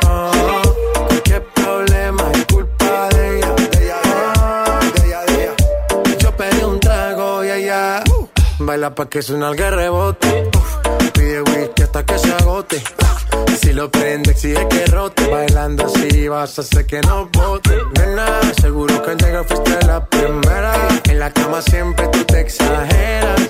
Oh, qué problema es culpa de ella. Yo pedí un trago y ella baila pa' que suena el rebote. Pide whisky hasta que se agote. Si lo prende, exige que rote. Bailando así vas a hacer que no bote. Nena, seguro que al llegar fuiste la primera. En la cama siempre tú te exageras.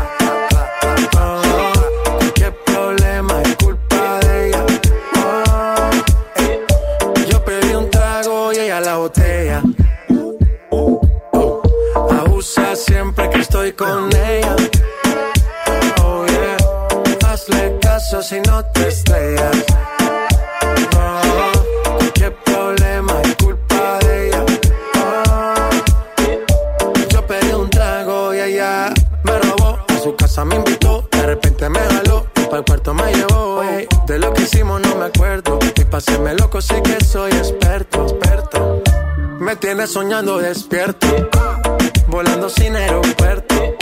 Si no te estrellas. Problema culpa de ella. Yo pedí un trago y ella me robó. A su casa me invitó, de repente me jaló. Para el cuarto me llevó. De lo que hicimos no me acuerdo. Y paséme loco, sí que soy experto. experto. Me tienes soñando despierto. Volando sin aeropuerto.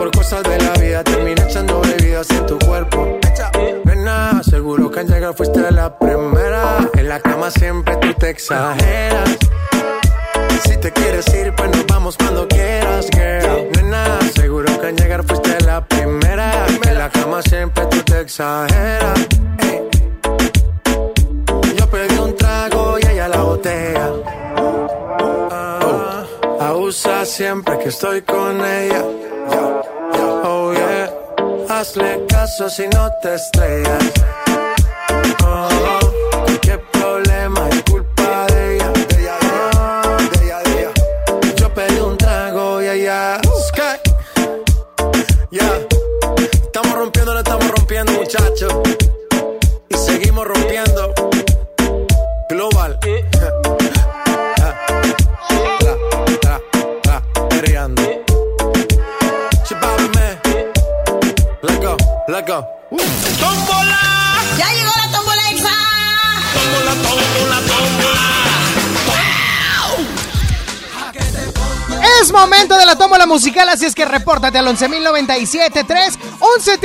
Por cosas de la vida terminé echando bebidas en tu cuerpo. Nena, seguro que al llegar fuiste la primera. En la cama siempre tú te exageras. Si te quieres ir, pues nos vamos cuando quieras, girl. Nena, seguro que al llegar fuiste la primera. En la cama siempre tú te exageras. Yo pedí un trago y ella la botella. Ah, abusa siempre que estoy con ella. Hazle caso si no te estrellas. Musical, así es que repórtate al 11.097.3, 11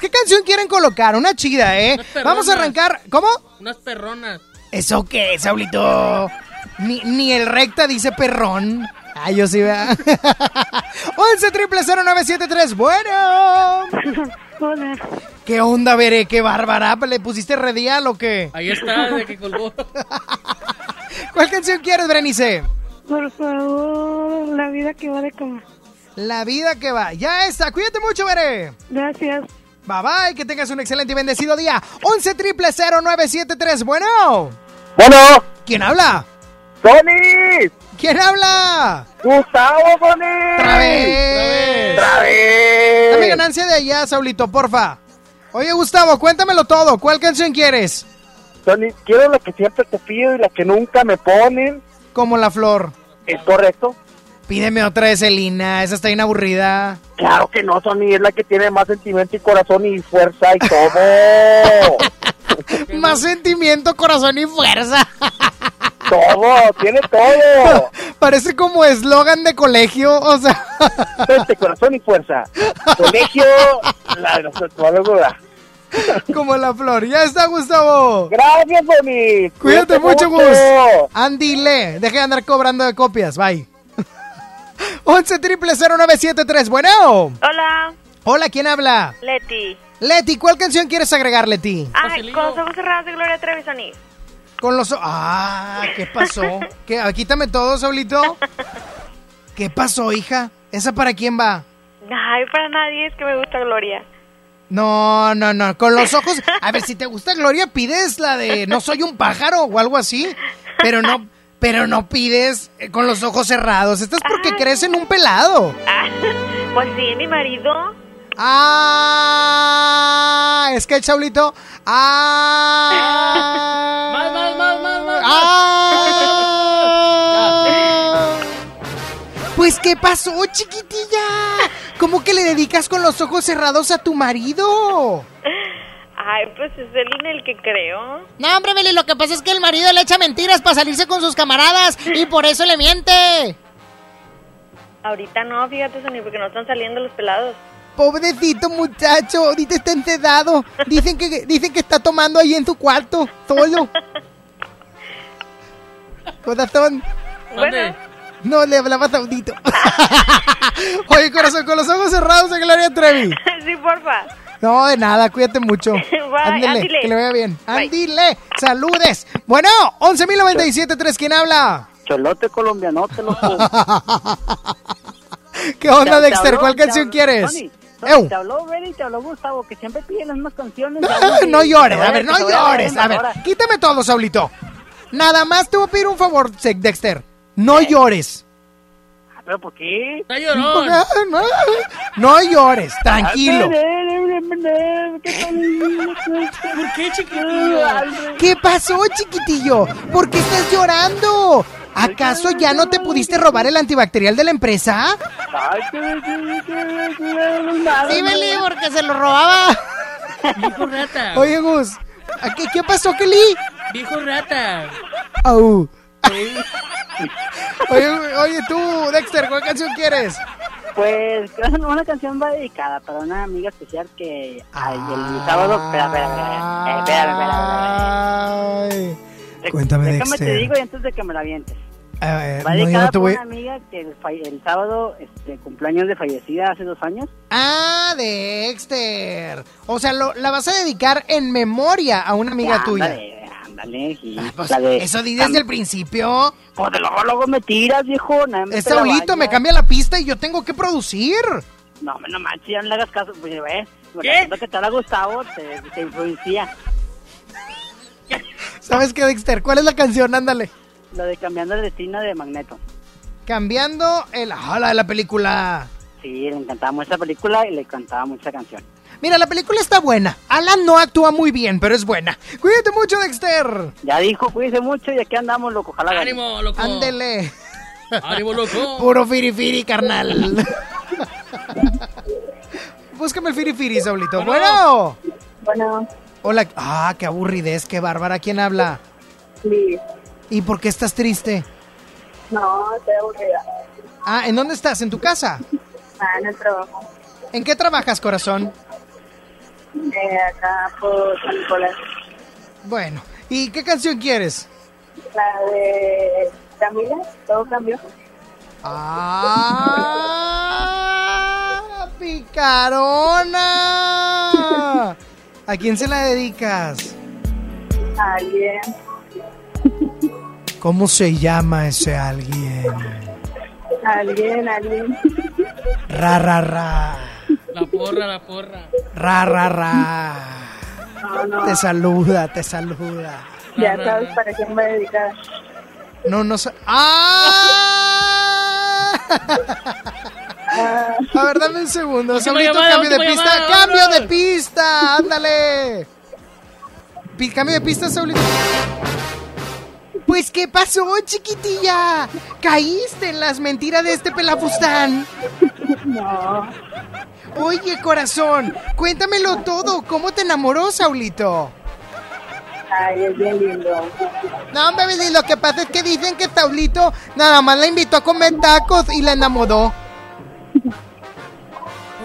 ¿Qué canción quieren colocar? Una chida, ¿eh? Vamos a arrancar. ¿Cómo? Unas perronas. ¿Eso qué, Saulito? Ni, ni el recta dice perrón. Ay, yo sí, vea. 11 Bueno. Hola. ¿Qué onda, Veré? ¿Qué bárbara? ¿Le pusiste redial o qué? Ahí está, de que colgó. ¿Cuál canción quieres, Brenice? Por favor, la vida que va de cama. La vida que va. Ya está. Cuídate mucho, Veré. Gracias. Bye bye. Que tengas un excelente y bendecido día. 11 0973. Bueno. Bueno. ¿Quién habla? ¡Tony! ¿Quién habla? ¡Gustavo, Tony! ¡Otra vez! ¡Otra vez! Dame ganancia de allá, Saulito, porfa. Oye, Gustavo, cuéntamelo todo. ¿Cuál canción quieres? Tony, quiero la que siempre te pido y la que nunca me ponen. Como la flor. ¿Es correcto? Pídeme otra de Celina. Esa está bien aburrida. Claro que no, Tony, es la que tiene más sentimiento y corazón y fuerza y todo. Más sentimiento, corazón y fuerza. Todo, tiene todo. Parece como eslogan de colegio, o sea. Mente, corazón y fuerza. Colegio, la de los sexólogos. Como la flor. Ya está, Gustavo. Gracias, Bonnie. Cuídate mucho, Gus. Andy Le, deje de andar cobrando de copias. Bye. 11 triple 0973. Bueno. Hola, Hola, ¿quién habla? Leti. Leti, ¿cuál canción quieres agregar, Leti? Ay, con los ojos cerrados de Gloria Trevi Sonic. Con los... Ah, ¿qué pasó? ¿Qué? Ah, Quítame todo, Saulito. ¿Qué pasó, hija? ¿Esa para quién va? Ay, para nadie es que me gusta Gloria. No, no, no. Con los ojos... A ver, si te gusta Gloria, pides la de No soy un pájaro o algo así. Pero no... Pero no pides eh, con los ojos cerrados. Esto es porque crees en un pelado. Ah, pues sí, mi marido. Ah, es que el Saulito. Ah. Más, más, más, más, más. Ah. Pues, ¿qué pasó, chiquitilla? ¿Cómo que le dedicas con los ojos cerrados a tu marido? Ay, pues es él en el que creo. No, hombre, Meli, lo que pasa es que el marido le echa mentiras para salirse con sus camaradas y por eso le miente. Ahorita no, fíjate, Sony, porque no están saliendo los pelados. Pobrecito muchacho, ahorita está enterrado. Dicen que, dicen que está tomando ahí en su cuarto, solo. Corazón. Bueno. No, le hablaba Saudito. Oye, corazón, con los ojos cerrados a Gloria Trevi. sí, porfa. No, de nada, cuídate mucho. Ándile. que le vaya bien. Ándile, saludes. Bueno, 11.097.3, ¿quién habla? Cholote colombianote, loco. ¿Qué onda, Te- te Dexter? habló- ¿Cuál canción habló- quieres? Tony. Te habló Betty y te habló Gustavo, que siempre piden las mismas canciones. No, no llores, a ver, no llores. A ver, quítame todo, Saulito. Nada más te voy a pedir un favor, Dexter. No llores. ¿Pero por qué? Está llorón. No, no llores, tranquilo. ¿Por qué, chiquitillo? ¿Qué pasó, chiquitillo? ¿Por qué estás llorando? ¿Acaso ya no te pudiste robar el antibacterial de la empresa? Sí, Beli, porque se lo robaba. Viejo rata. Oye, Gus, ¿a ¿qué, qué pasó, Kelly? Viejo rata. Au. Oye, oye, tú, Dexter, ¿cuál canción quieres? Pues una canción va dedicada para una amiga especial que ay, el sábado. Espera, espera, espera. espera, espera, espera. Ay. Cuéntame, Déjame te Dexter. digo y antes de que me la avientes. Ver, Va dedicada no te voy. una amiga que el, sábado este, cumpleaños de fallecida hace dos años. Ah, Dexter. O sea, lo- la vas a dedicar en memoria a una amiga Ya, tuya. Ándale, y Pues, la de- eso di desde el principio. Pues de luego, luego me tiras, viejo. nada más Es Saulito, me cambia la pista y yo tengo que producir. No, no manches, ya no le hagas caso. Pues, ¿ves? ¿Qué? Lo que te ha gustado te, te influencia. ¿Sabes qué, Dexter? ¿Cuál es la canción? Ándale. Lo de cambiando el destino de Magneto. Cambiando el... Ah, la de la película. Sí, le encantaba mucho esa película y le encantaba mucho esa canción. Mira, la película está buena. Alan no actúa muy bien, pero es buena. Cuídate mucho, Dexter. Ya dijo, cuídese mucho y aquí andamos, loco. Ojalá. Ánimo, loco. Ándele. Ánimo, loco. Puro firifiri, carnal. Búscame el firifiri, Saulito. Bueno. Bueno, Hola. Ah, qué aburridez, qué bárbara. ¿Quién habla? Liz. ¿Y por qué estás triste? No, estoy aburrida. Ah, ¿en dónde estás? ¿En tu casa? Ah, en el trabajo. ¿En qué trabajas, corazón? Eh, acá por San Nicolás. Bueno, ¿y qué canción quieres? La de Camila, todo cambió. ¡Ah! ¡Picarona! ¿A quién se la dedicas? Alguien. ¿Cómo se llama ese alguien? Alguien, alguien. Ra, ra, ra. La porra, la porra. Ra, ra, ra. No, no. Te saluda, te saluda. Ya sabes para quién va a dedicar. No, no sé. ¡Ah! A ver, dame un segundo. Llamada, cambio de pista. llamada, ¡Cambio de pista! ¡Ándale! Pi- Cambio de pista, Saulito. Pues, ¿qué pasó, chiquitilla? ¿Caíste en las mentiras de este pelafustán? No. Oye, corazón, cuéntamelo todo. ¿Cómo te enamoró, Saulito? Ay, es bien lindo. No, Billy, lo que pasa es que dicen que Saulito nada más la invitó a comer tacos y la enamoró.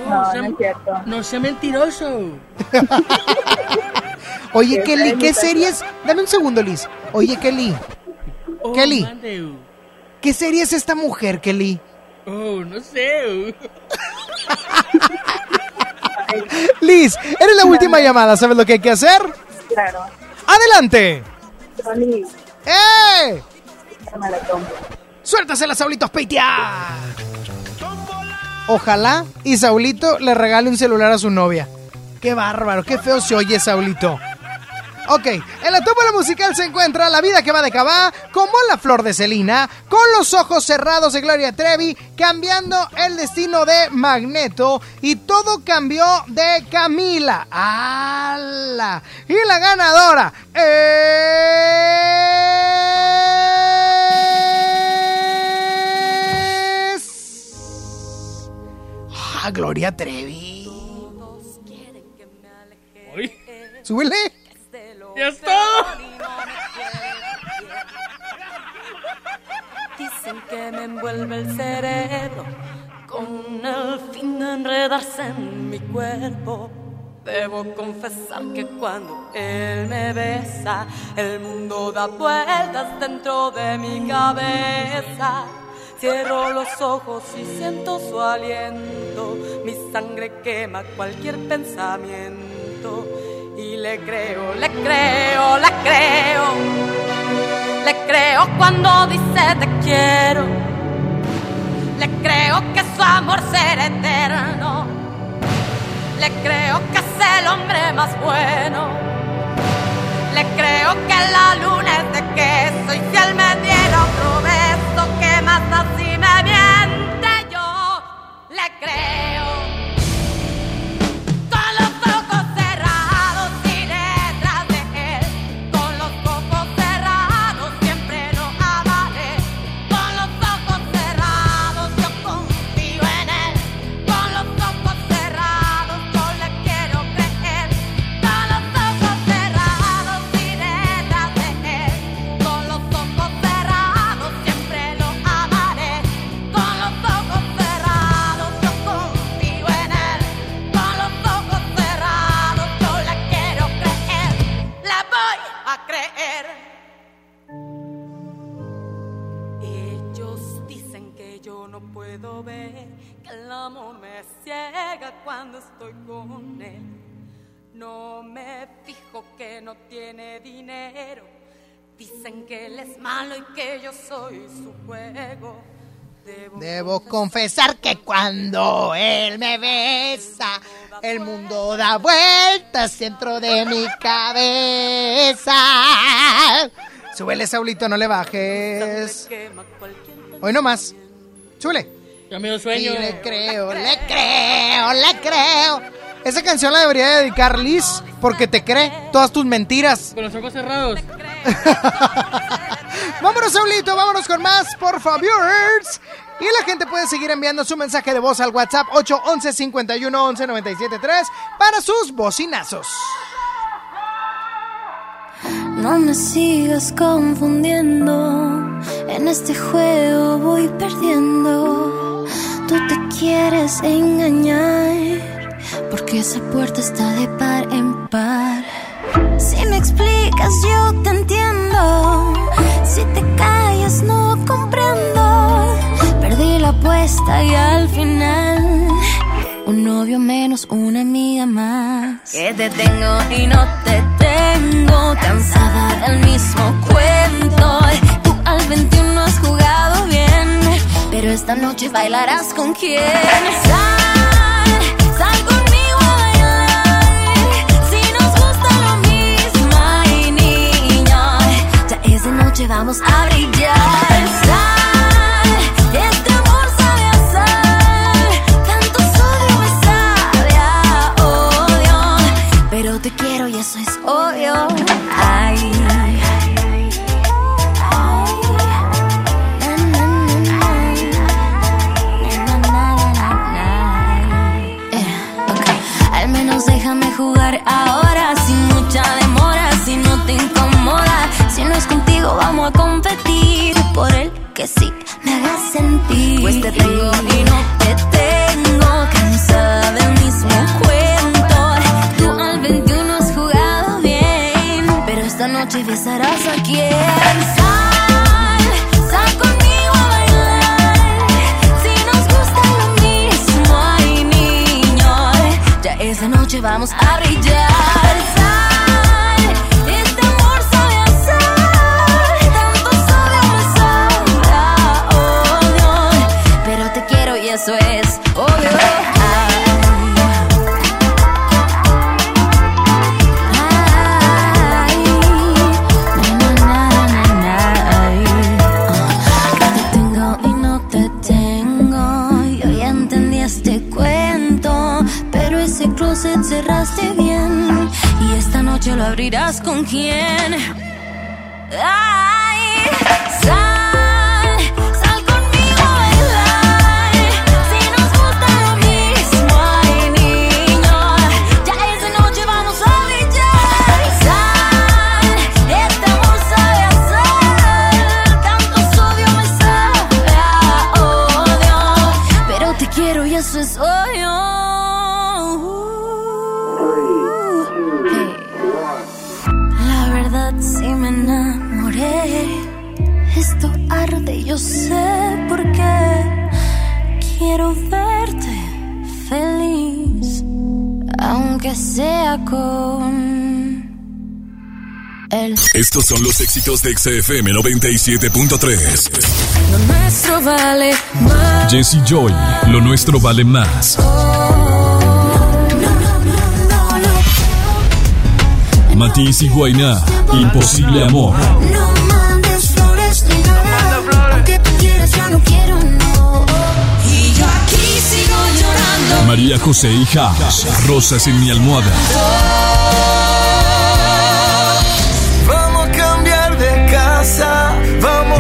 No, sea- no es cierto. No sea mentiroso. Oye, Kelly, ¿qué series? Dame un segundo, Liz. Oye, Kelly, Oh, Kelly. ¿qué serie es esta mujer, Kelly? Oh, no sé. Liz, eres la última llamada, ¿sabes lo que hay que hacer? Claro. ¡Adelante! Tony, ¡Eh! me la tomo. ¡Suéltase Saulitos Peitia! Ojalá y Saulito le regale un celular a su novia. ¡Qué bárbaro! ¡Qué feo se oye Saulito! Ok, en la tómbola musical se encuentra La vida que va de Cabá, como la flor de Celina, con los ojos cerrados de Gloria Trevi, cambiando el destino de Magneto y todo cambió de Camila. ¡Hala! Y la ganadora es... ¡Ah, Gloria Trevi! ¡Súbele! ¡Ya está! Dicen que me envuelve el cerebro con el fin de enredarse en mi cuerpo. Debo confesar que cuando él me besa, el mundo da vueltas dentro de mi cabeza. Cierro los ojos y siento su aliento, mi sangre quema cualquier pensamiento. Y le creo, le creo, le creo. Le creo cuando dice te quiero. Le creo que su amor será eterno. Le creo que es el hombre más bueno. Le creo que la luna es de queso. Y si él me diera otro beso, que más así me miente yo. Le creo. Ciega cuando estoy con él. No me fijo que no tiene dinero. Dicen que él es malo y que yo soy su juego. Debo Debo confesar que cuando él me besa, el mundo da vueltas dentro de mi cabeza. Súbele, Saulito, no le bajes. Hoy no más. Súbele. Dio sueño. Y le creo, le creo, le creo. Esa canción la debería dedicar Liz porque te cree todas tus mentiras. Con los ojos cerrados. Vámonos, Saulito, vámonos con más, por favor. Y la gente puede seguir enviando su mensaje de voz al WhatsApp 811 51 11 97 3 para sus bocinazos. No me sigas confundiendo, en este juego voy perdiendo. Tú te quieres engañar, porque esa puerta está de par en par. Si me explicas, yo te entiendo. Si te callas, no comprendo. Perdí la apuesta y al final, un novio menos, una amiga más. Que te tengo y no te tengo, cansada del mismo cuento. Esta noche bailarás con quién. Sal, sal conmigo a bailar. Si nos gusta lo mismo, niña, ya es de noche, vamos a brillar. Sal, este amor sabe a tanto sodio me sabe odio, pero te quiero y eso es obvio. Ay. Que sí me hagas sentir. Pues te tengo y no te tengo, cansada del mismo cuento. Tú al 21 has jugado bien, pero esta noche besarás a quien. Sal, sal conmigo a bailar. Si nos gusta lo mismo, ay niño, ya esa noche vamos a brillar. Abrirás con quién. Ay, Estos son los éxitos de XFM 97.3. Lo nuestro vale más. Jesse Joy, lo nuestro vale más. Matiz y Guainá, imposible amor. No mandes flores ni nada. Aunque tú quieras, ya no quiero, no. Y yo aquí sigo llorando. María José y Hash, rosas en mi almohada.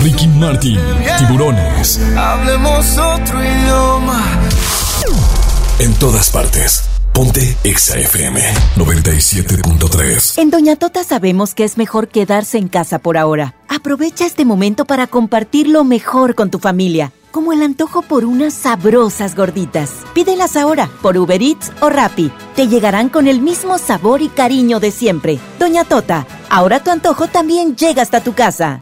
Ricky Martin, tiburones. hablemos otro idioma. En todas partes. Ponte XFM 97.3. En Doña Tota sabemos que es mejor quedarse en casa por ahora. Aprovecha este momento para compartir lo mejor con tu familia, como el antojo por unas sabrosas gorditas. Pídelas ahora por Uber Eats o Rappi. Te llegarán con el mismo sabor y cariño de siempre. Doña Tota, ahora tu antojo también llega hasta tu casa.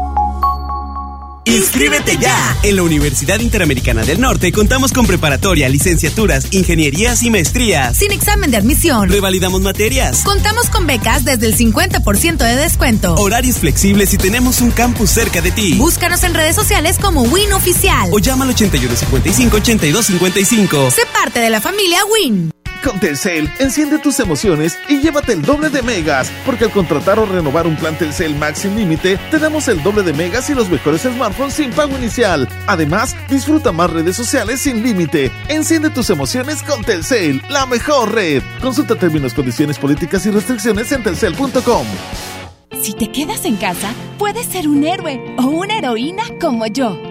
¡Inscríbete ya! En la Universidad Interamericana del Norte contamos con preparatoria, licenciaturas, ingenierías y maestrías. Sin examen de admisión. Revalidamos materias. Contamos con becas desde el 50% de descuento. Horarios flexibles y tenemos un campus cerca de ti. Búscanos en redes sociales como Win Oficial. O llama al 8155-8255. Sé parte de la familia Win. Con Telcel, enciende tus emociones y llévate el doble de megas, porque al contratar o renovar un plan Telcel Max sin límite, te damos el doble de megas y los mejores smartphones sin pago inicial. Además, disfruta más redes sociales sin límite. Enciende tus emociones con Telcel, la mejor red. Consulta términos, condiciones, políticas y restricciones en telcel.com. Si te quedas en casa, puedes ser un héroe o una heroína como yo.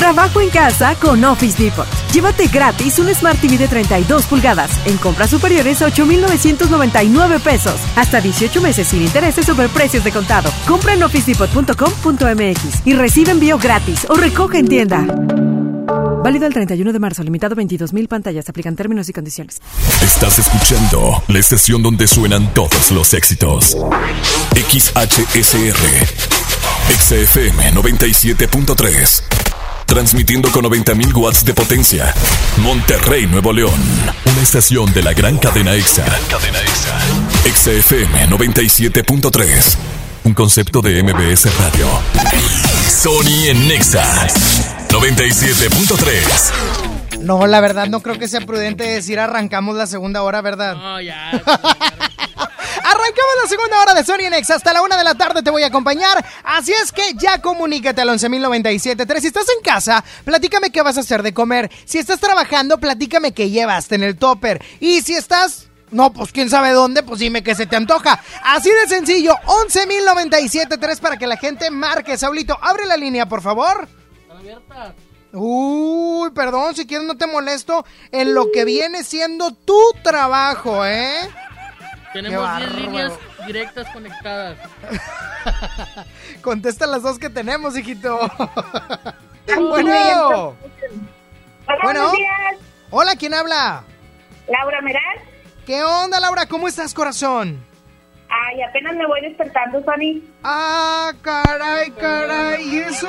Trabajo en casa con Office Depot. Llévate gratis un Smart TV de 32 pulgadas en compras superiores a 8,999 pesos. Hasta 18 meses sin intereses sobre precios de contado. Compra en officedepot.com.mx y recibe envío gratis o recoge en tienda. Válido el 31 de marzo, limitado 22.000 pantallas. Aplican términos y condiciones. Estás escuchando la estación donde suenan todos los éxitos. XHSR. XFM 97.3. Transmitiendo con 90.000 watts de potencia. Monterrey, Nuevo León. Una estación de la gran cadena EXA. cadena EXA. EXA FM 97.3. Un concepto de MBS Radio. Sony en Nexa 97.3. No, la verdad no creo que sea prudente decir arrancamos la segunda hora, ¿verdad? No, ya. Arrancamos la segunda hora de Sony en Exa. Hasta la una de la tarde te voy a acompañar. Así es que ya comunícate al 11.097.3. Si estás en casa, platícame qué vas a hacer de comer. Si estás trabajando, platícame qué llevaste en el topper. Y si estás no, pues quién sabe dónde, pues dime que se te antoja. Así de sencillo, 11.097.3 para que la gente marque. Saulito, abre la línea, por favor. abierta. Uy, perdón, si quieres no te molesto en lo que viene siendo tu trabajo, ¿eh? Tenemos Qué 10 bárbaro. líneas directas conectadas. Contesta las dos que tenemos, hijito. Bueno. Hola, Bueno. buenos días. Hola, ¿quién habla? Laura Meral. ¿Qué onda, Laura? ¿Cómo estás, corazón? Ay, apenas me voy despertando, Sony. Ah, caray, caray. ¿Y eso?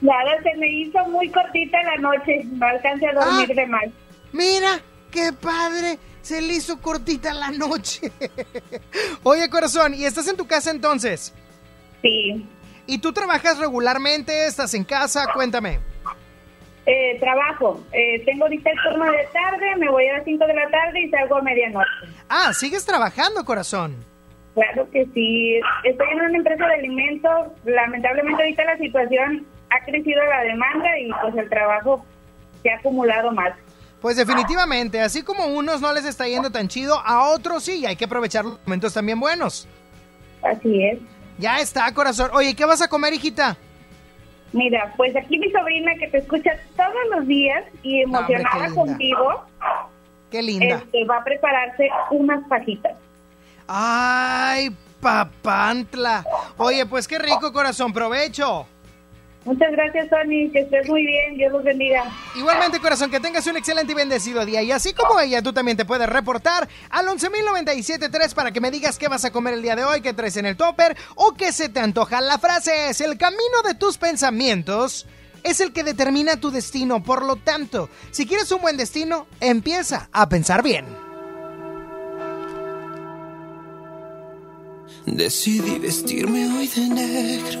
Nada, se me hizo muy cortita la noche. No alcancé a dormir Ah. de más. Mira, qué padre. Se le hizo cortita la noche. Oye, corazón, ¿y estás en tu casa entonces? Sí. ¿Y tú trabajas regularmente? ¿Estás en casa? Cuéntame. Eh, trabajo. Eh, tengo ahorita el turno de tarde, me voy a las 5 de la tarde y salgo a medianoche. Ah, sigues trabajando, corazón. Claro que sí. Estoy en una empresa de alimentos. Lamentablemente ahorita la situación ha crecido la demanda y pues el trabajo se ha acumulado más. Pues definitivamente, así como a unos no les está yendo tan chido, a otros sí, y hay que aprovechar los momentos también buenos. Así es. Ya está, corazón. Oye, ¿qué vas a comer, hijita? Mira, pues aquí mi sobrina que te escucha todos los días y hombre, qué emocionada contigo, Qué linda. este, va a prepararse unas fajitas. Ay, papantla. Oye, pues qué rico, corazón. Provecho. Muchas gracias, Tony. Que estés muy bien. Dios los bendiga. Igualmente, corazón, que tengas un excelente y bendecido día. Y así como ella, tú también te puedes reportar al 11.097.3 para que me digas qué vas a comer el día de hoy, qué traes en el topper o qué se te antoja. La frase es, el camino de tus pensamientos es el que determina tu destino. Por lo tanto, si quieres un buen destino, empieza a pensar bien. Decidí vestirme hoy de negro,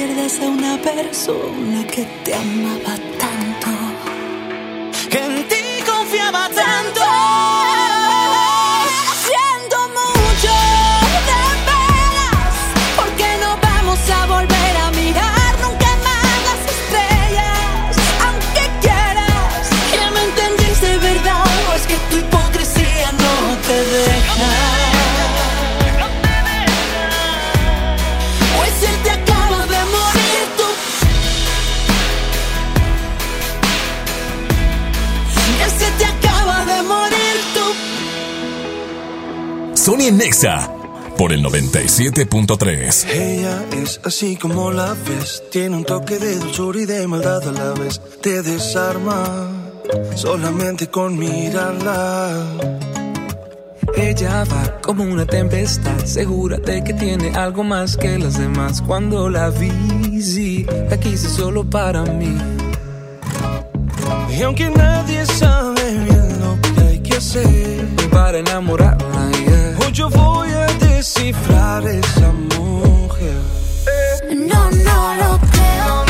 Pierdas a una persona que te amaba tanto, que en ti confiaba tanto. Sony Nexa por el 97.3. Ella es así como la ves, tiene un toque de dulzura y de maldad a la vez. Te desarma solamente con mirarla. Ella va como una tempestad, segura de que tiene algo más que las demás. Cuando la vi, sí, la quise solo para mí. Y aunque nadie sabe bien lo que hay que hacer para enamorarla, yeah. Yo voy a descifrar esa mujer. No, no lo creo.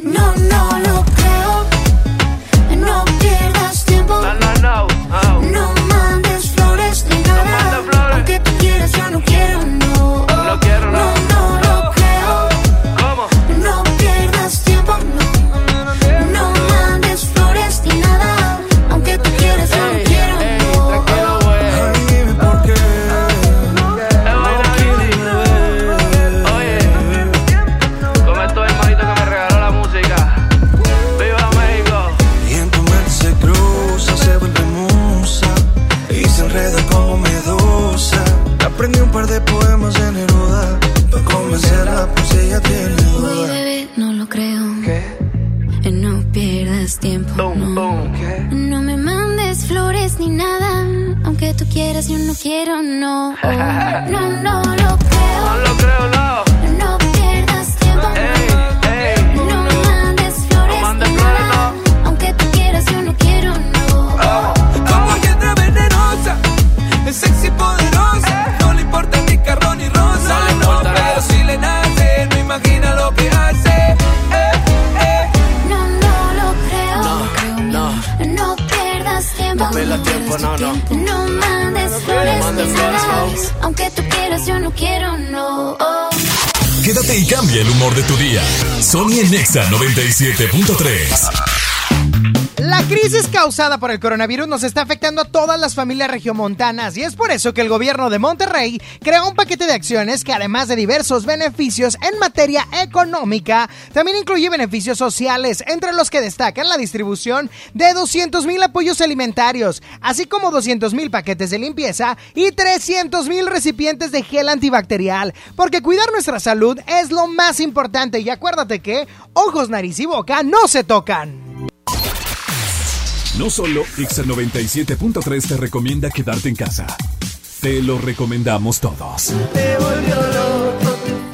Y cambia el humor de tu día. Sony en Nexa 97.3. La crisis causada por el coronavirus nos está afectando a todas las familias regiomontanas y es por eso que el gobierno de Monterrey creó un paquete de acciones que además de diversos beneficios en materia económica, también incluye beneficios sociales, entre los que destacan la distribución de 200 mil apoyos alimentarios, así como 200 mil paquetes de limpieza y 300 mil recipientes de gel antibacterial, porque cuidar nuestra salud es lo más importante y acuérdate que ojos, nariz y boca no se tocan. No solo Exa 97.3 te recomienda quedarte en casa. Te lo recomendamos todos.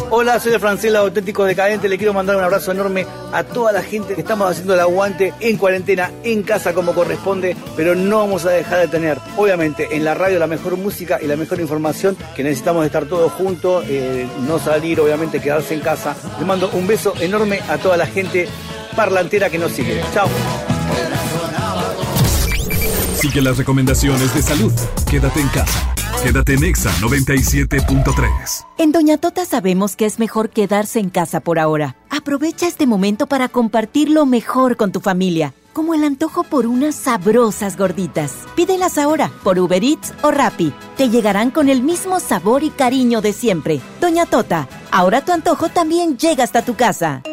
Hola, soy el Francela Auténtico Decadente. Le quiero mandar un abrazo enorme a toda la gente que estamos haciendo el aguante en cuarentena, en casa como corresponde, pero no vamos a dejar de tener, obviamente, en la radio la mejor música y la mejor información, que necesitamos estar todos juntos, eh, no salir, obviamente, quedarse en casa. Le mando un beso enorme a toda la gente parlantera que nos sigue. Chao. Sigue las recomendaciones de salud. Quédate en casa. Quédate en Exa 97.3. En Doña Tota sabemos que es mejor quedarse en casa por ahora. Aprovecha este momento para compartir lo mejor con tu familia, como el antojo por unas sabrosas gorditas. Pídelas ahora por Uber Eats o Rappi. Te llegarán con el mismo sabor y cariño de siempre. Doña Tota, ahora tu antojo también llega hasta tu casa.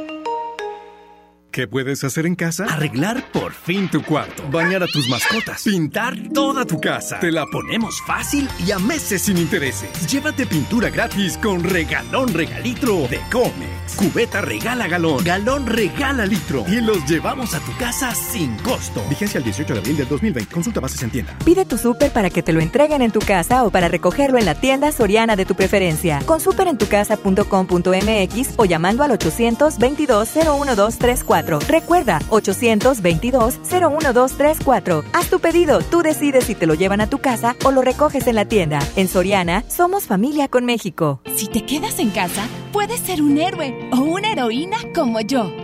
¿Qué puedes hacer en casa? Arreglar por fin tu cuarto. Bañar a tus mascotas. Pintar toda tu casa. Te la ponemos fácil y a meses sin intereses. Llévate pintura gratis con regalón regalitro de Comex. Cubeta regala galón. Galón regala litro. Y los llevamos a tu casa sin costo. Vigencia el 18 de abril del 2020. Consulta bases en tienda. Pide tu súper para que te lo entreguen en tu casa o para recogerlo en la tienda soriana de tu preferencia. Con superentucasa.com.mx o llamando al 822 01234 Recuerda, 822-01234. Haz tu pedido, tú decides si te lo llevan a tu casa o lo recoges en la tienda. En Soriana, somos familia con México. Si te quedas en casa, puedes ser un héroe o una heroína como yo.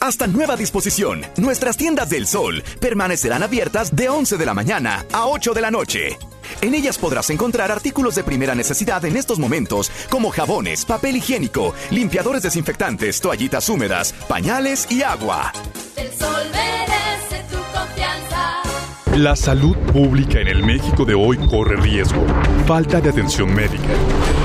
Hasta nueva disposición, nuestras tiendas del sol permanecerán abiertas de 11 de la mañana a 8 de la noche. En ellas podrás encontrar artículos de primera necesidad en estos momentos, como jabones, papel higiénico, limpiadores desinfectantes, toallitas húmedas, pañales y agua. El sol merece tu confianza. La salud pública en el México de hoy corre riesgo. Falta de atención médica,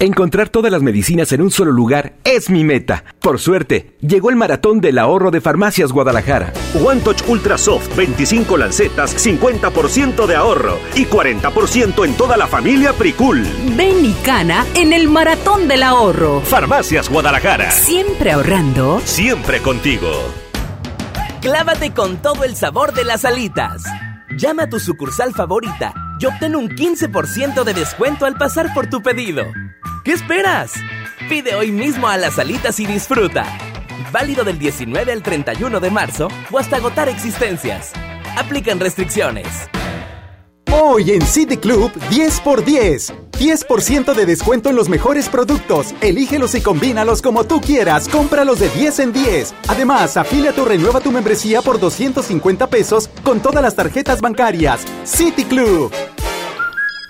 Encontrar todas las medicinas en un solo lugar es mi meta. Por suerte, llegó el maratón del ahorro de Farmacias Guadalajara. One Touch Ultra Soft, 25 lancetas, 50% de ahorro y 40% en toda la familia Pricul. Ven y cana en el maratón del ahorro. Farmacias Guadalajara. Siempre ahorrando. Siempre contigo. Clávate con todo el sabor de las alitas. Llama a tu sucursal favorita y obtén un 15% de descuento al pasar por tu pedido. ¿Qué esperas? Pide hoy mismo a las alitas y disfruta. Válido del 19 al 31 de marzo o hasta agotar existencias. Aplican restricciones. Hoy en City Club 10 por 10. 10% de descuento en los mejores productos. Elígelos y combínalos como tú quieras. Cómpralos de 10 en 10. Además, afíliate o renueva tu membresía por 250 pesos con todas las tarjetas bancarias. City Club.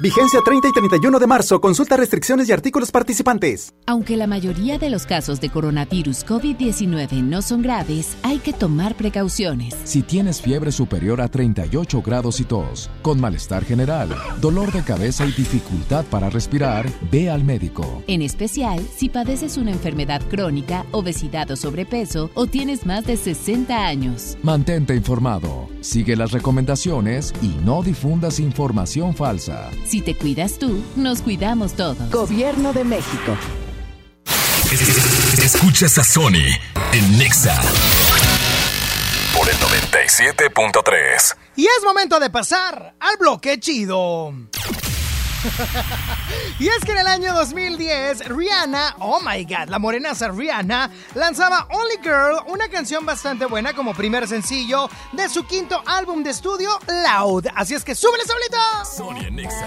Vigencia 30 y 31 de marzo. Consulta restricciones y artículos participantes. Aunque la mayoría de los casos de coronavirus COVID-19 no son graves, hay que tomar precauciones. Si tienes fiebre superior a 38 grados y tos, con malestar general, dolor de cabeza y dificultad para respirar, ve al médico. En especial si padeces una enfermedad crónica, obesidad o sobrepeso o tienes más de 60 años. Mantente informado, sigue las recomendaciones y no difundas información falsa. Si te cuidas tú, nos cuidamos todos. Gobierno de México. Escuchas a Sony en Nexa por el 97.3. Y es momento de pasar al bloque chido. y es que en el año 2010, Rihanna, oh my god, la morenaza Rihanna, lanzaba Only Girl, una canción bastante buena como primer sencillo de su quinto álbum de estudio, Loud. Así es que súbele, Saulita. Sony en Nexa.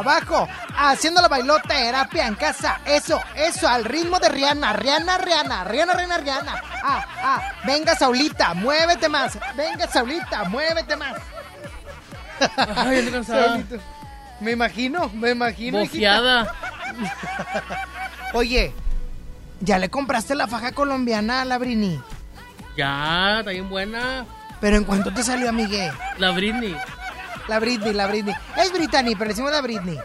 Abajo, haciendo la bailoterapia en casa. Eso, eso, al ritmo de Rihanna, Rihanna, Rihanna, Rihanna, Rihanna, Rihanna. Ah, ah, venga, Saulita, muévete más. Venga, Saulita, muévete más. Ay. Me imagino, me imagino. Bofiada. Oye, ¿ya le compraste la faja colombiana a la Brini? Ya, está bien buena. ¿Pero en cuánto te salió, Miguel? La Britney. La Britney, la Britney. Es Brittany, pero le decimos la Britney.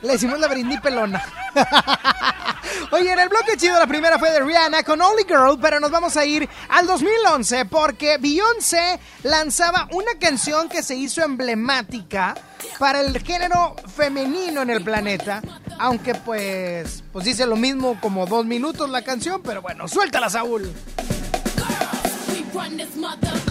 Le decimos la Britney pelona. Oye, en el bloque chido la primera fue de Rihanna con Only Girl, pero nos vamos a ir al 2011 porque Beyoncé lanzaba una canción que se hizo emblemática para el género femenino en el planeta. Aunque pues, pues dice lo mismo como dos minutos la canción, pero bueno, suéltala, Saúl. We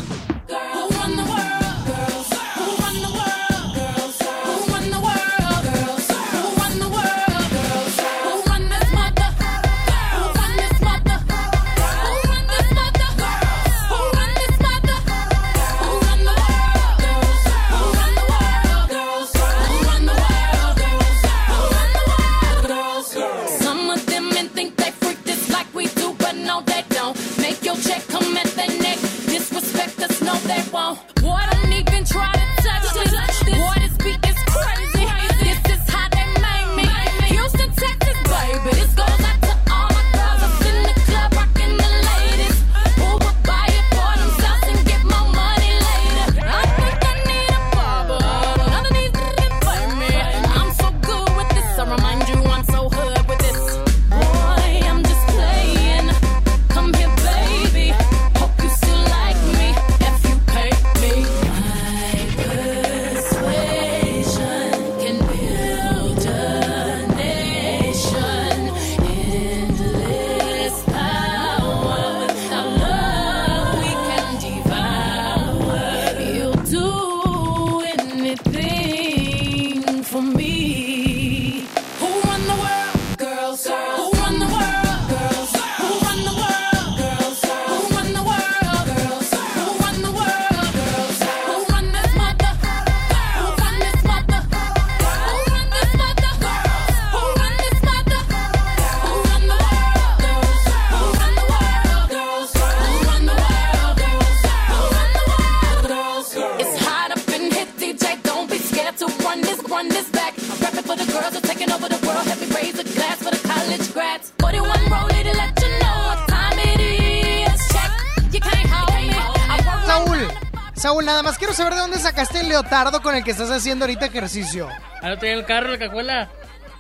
leotardo con el que estás haciendo ahorita ejercicio. Ahora trae el carro, la cajuela.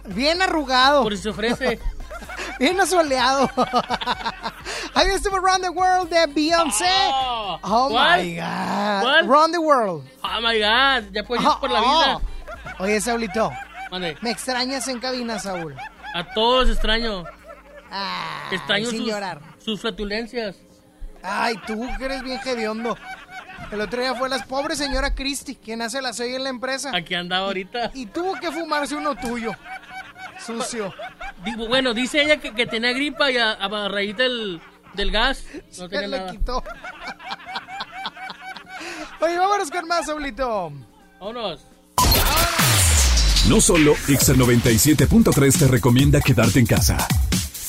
Bien arrugado. Por si se ofrece. Bien asoleado. Ahí estuvo Around the World de Beyoncé. Oh, ¿Cuál? my God. ¿Cuál? Round the World. Oh my god, ya puedes ir Oh, por la oh. vida. Oye, Saulito. Mande. Me extrañas en cabina, Saúl. A todos extraño. Ah, extraño sin sus, llorar. sus flatulencias. Ay, tú que eres bien hediondo. El otro día fue la pobre señora Christie, quien hace la serie en la empresa. Aquí andaba ahorita. Y tuvo que fumarse uno tuyo. Sucio. Digo, bueno, dice ella que, que tenía gripa y a, a raíz del, del gas no Se le nada. quitó. Oye, vámonos con más, Saulito. Vámonos. No solo Exa 97.3 te recomienda quedarte en casa.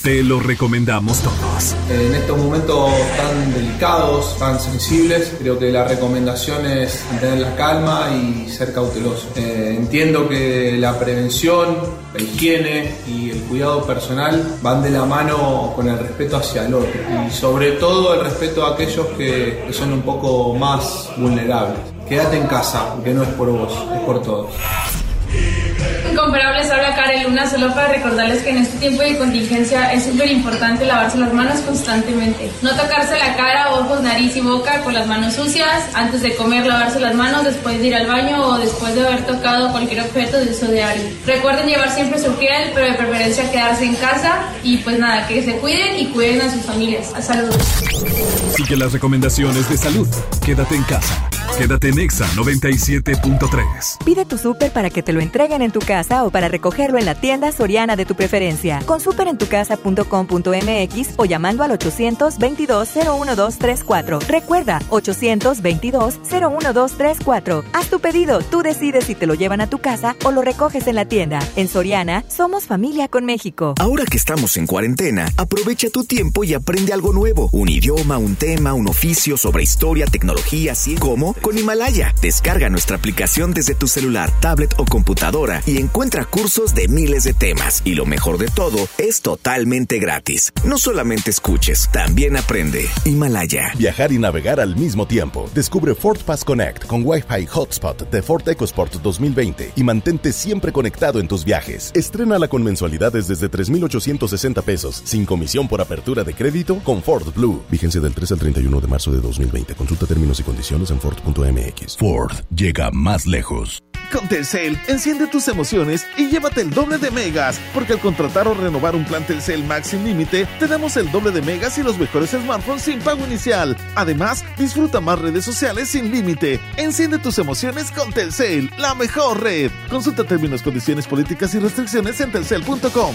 Te lo recomendamos todos. En estos momentos tan delicados, tan sensibles, creo que la recomendación es mantener la calma y ser cauteloso. Eh, entiendo que la prevención, la higiene y el cuidado personal van de la mano con el respeto hacia el otro y sobre todo el respeto a aquellos que, que son un poco más vulnerables. Quédate en casa, que no es por vos, es por todos. Incomparables, habla Karen Luna, solo para recordarles que en este tiempo de contingencia es súper importante lavarse las manos constantemente. No tocarse la cara, ojos, nariz y boca con las manos sucias, antes de comer lavarse las manos, después de ir al baño o después de haber tocado cualquier objeto de uso diario. Recuerden llevar siempre su gel, pero de preferencia quedarse en casa y pues nada, que se cuiden y cuiden a sus familias. Saludos. Sigue las recomendaciones de salud. Quédate en casa. Quédate en Exa 97.3. Pide tu súper para que te lo entreguen en tu casa o para recogerlo en la tienda soriana de tu preferencia. Con superentucasa.com.mx o llamando al 822-01234. Recuerda, 822-01234. Haz tu pedido, tú decides si te lo llevan a tu casa o lo recoges en la tienda. En Soriana, somos familia con México. Ahora que estamos en cuarentena, aprovecha tu tiempo y aprende algo nuevo. Un idioma, un tema, un oficio sobre historia, tecnología, así como con Himalaya. Descarga nuestra aplicación desde tu celular, tablet o computadora y encuentra cursos de miles de temas. Y lo mejor de todo, es totalmente gratis. No solamente escuches, también aprende. Himalaya. Viajar y navegar al mismo tiempo. Descubre Ford Pass Connect con Wi-Fi Hotspot de Ford EcoSport 2020 y mantente siempre conectado en tus viajes. Estrénala con mensualidades desde 3,860 pesos, sin comisión por apertura de crédito con Ford Blue. Vigencia del 3 al 31 de marzo de 2020. Consulta términos y condiciones en Ford.mx. Ford llega más lejos. Con Telcel, enciende tus emociones y llévate el doble de megas, porque al contratar o renovar un plan Telcel Max sin límite, te damos el doble de megas y los mejores smartphones sin pago inicial. Además, disfruta más redes sociales sin límite. Enciende tus emociones con Telcel, la mejor red. Consulta términos, condiciones políticas y restricciones en telcel.com.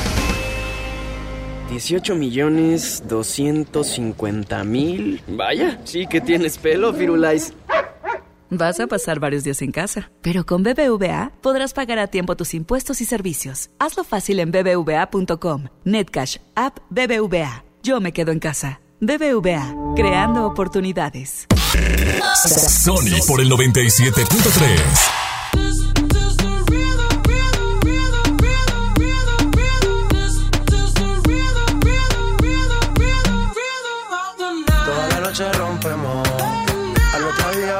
18 millones 250 mil. Vaya, sí que tienes pelo, Firulais. Vas a pasar varios días en casa, pero con BBVA podrás pagar a tiempo tus impuestos y servicios. Hazlo fácil en bbva.com. Netcash, app BBVA. Yo me quedo en casa. BBVA, creando oportunidades. Sony por el 97.3.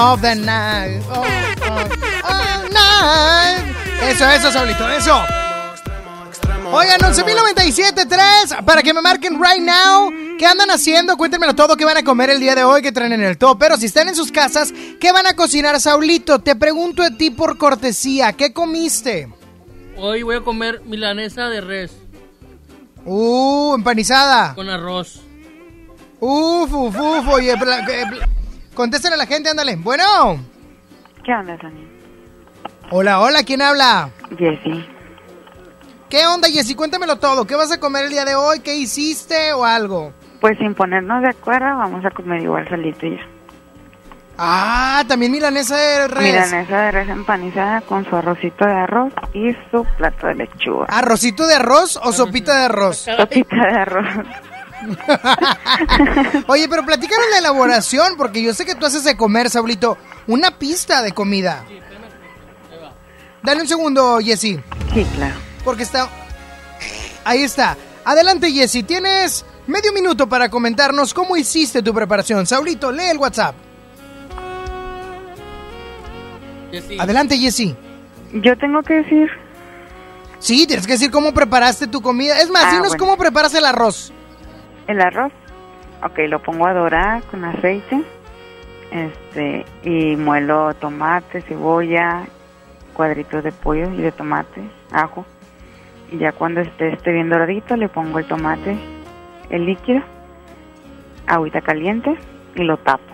of the night. Oh, oh, oh, night. Eso, eso, Saulito, eso. Oigan, 11.097.3 para que me marquen right now. ¿Qué andan haciendo? Cuéntenmelo todo. ¿Qué van a comer el día de hoy? ¿Qué traen en el top? Pero si están en sus casas, ¿qué van a cocinar, Saulito? Te pregunto a ti por cortesía. ¿Qué comiste? Hoy voy a comer milanesa de res Uh, empanizada. con arroz. Uf, uf, uf. Oye, eh, contéstale a la gente, ándale. Bueno. ¿Qué onda, Tony? Hola, hola, ¿quién habla? Jessy. ¿Qué onda, Jessy? Cuéntamelo todo. ¿Qué vas a comer el día de hoy? ¿Qué hiciste o algo? Pues sin ponernos de acuerdo, vamos a comer igual solito y yo. Ah, también milanesa de res. Milanesa de res empanizada con su arrocito de arroz y su plato de lechuga. ¿Arrocito de arroz o sopita de arroz? Sopita de arroz. Oye, pero platícanos la elaboración, porque yo sé que tú haces de comer, Saulito. Una pista de comida. Dale un segundo, Jessy. Sí, claro. Porque está... Ahí está. Adelante, Jessy. Tienes medio minuto para comentarnos cómo hiciste tu preparación. Saulito, lee el WhatsApp. Adelante, Jessy. Yo tengo que decir. Sí, tienes que decir cómo preparaste tu comida. Es más, Ah, dinos bueno. cómo preparas el arroz. El arroz. Ok, lo pongo a dorar con aceite. Este, y muelo tomate, cebolla, cuadritos de pollo y de tomate, ajo. Y ya cuando esté, esté bien doradito, le pongo el tomate, el líquido, agüita caliente y lo tapo.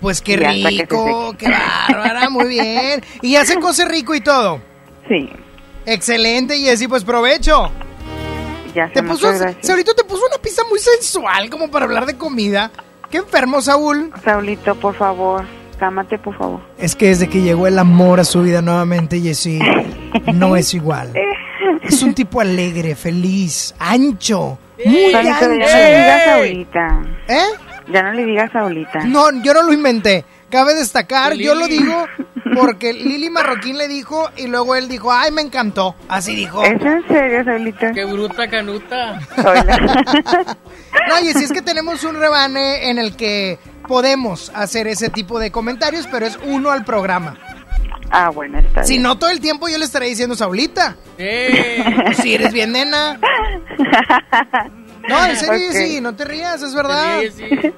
Pues qué que rico, seque. qué bárbara, muy bien. Y ya se cose rico y todo. Sí. Excelente, Jessy, pues provecho. Ya Te puso. Saulito te puso una pizza muy sensual como para hablar de comida. Qué enfermo, Saúl. Saulito, por favor, cámate, por favor. Es que desde que llegó el amor a su vida nuevamente, Jessy, no es igual. Es un tipo alegre, feliz, ancho, muy Saulito, ya no ancho. le digas ahorita. ¿Eh? Ya no le digas ahorita. No, yo no lo inventé. Cabe destacar, yo lo digo porque Lili Marroquín le dijo y luego él dijo, ay, me encantó. Así dijo. ¿Es en serio, Saulito? Qué bruta canuta. No, y si es que tenemos un rebane en el que podemos hacer ese tipo de comentarios, pero es uno al programa. Ah, bueno, está Si no, todo el tiempo yo le estaré diciendo Saulita. Eh. Si eres bien nena. No, en serio, sí, no te rías, es verdad. Sí, sí.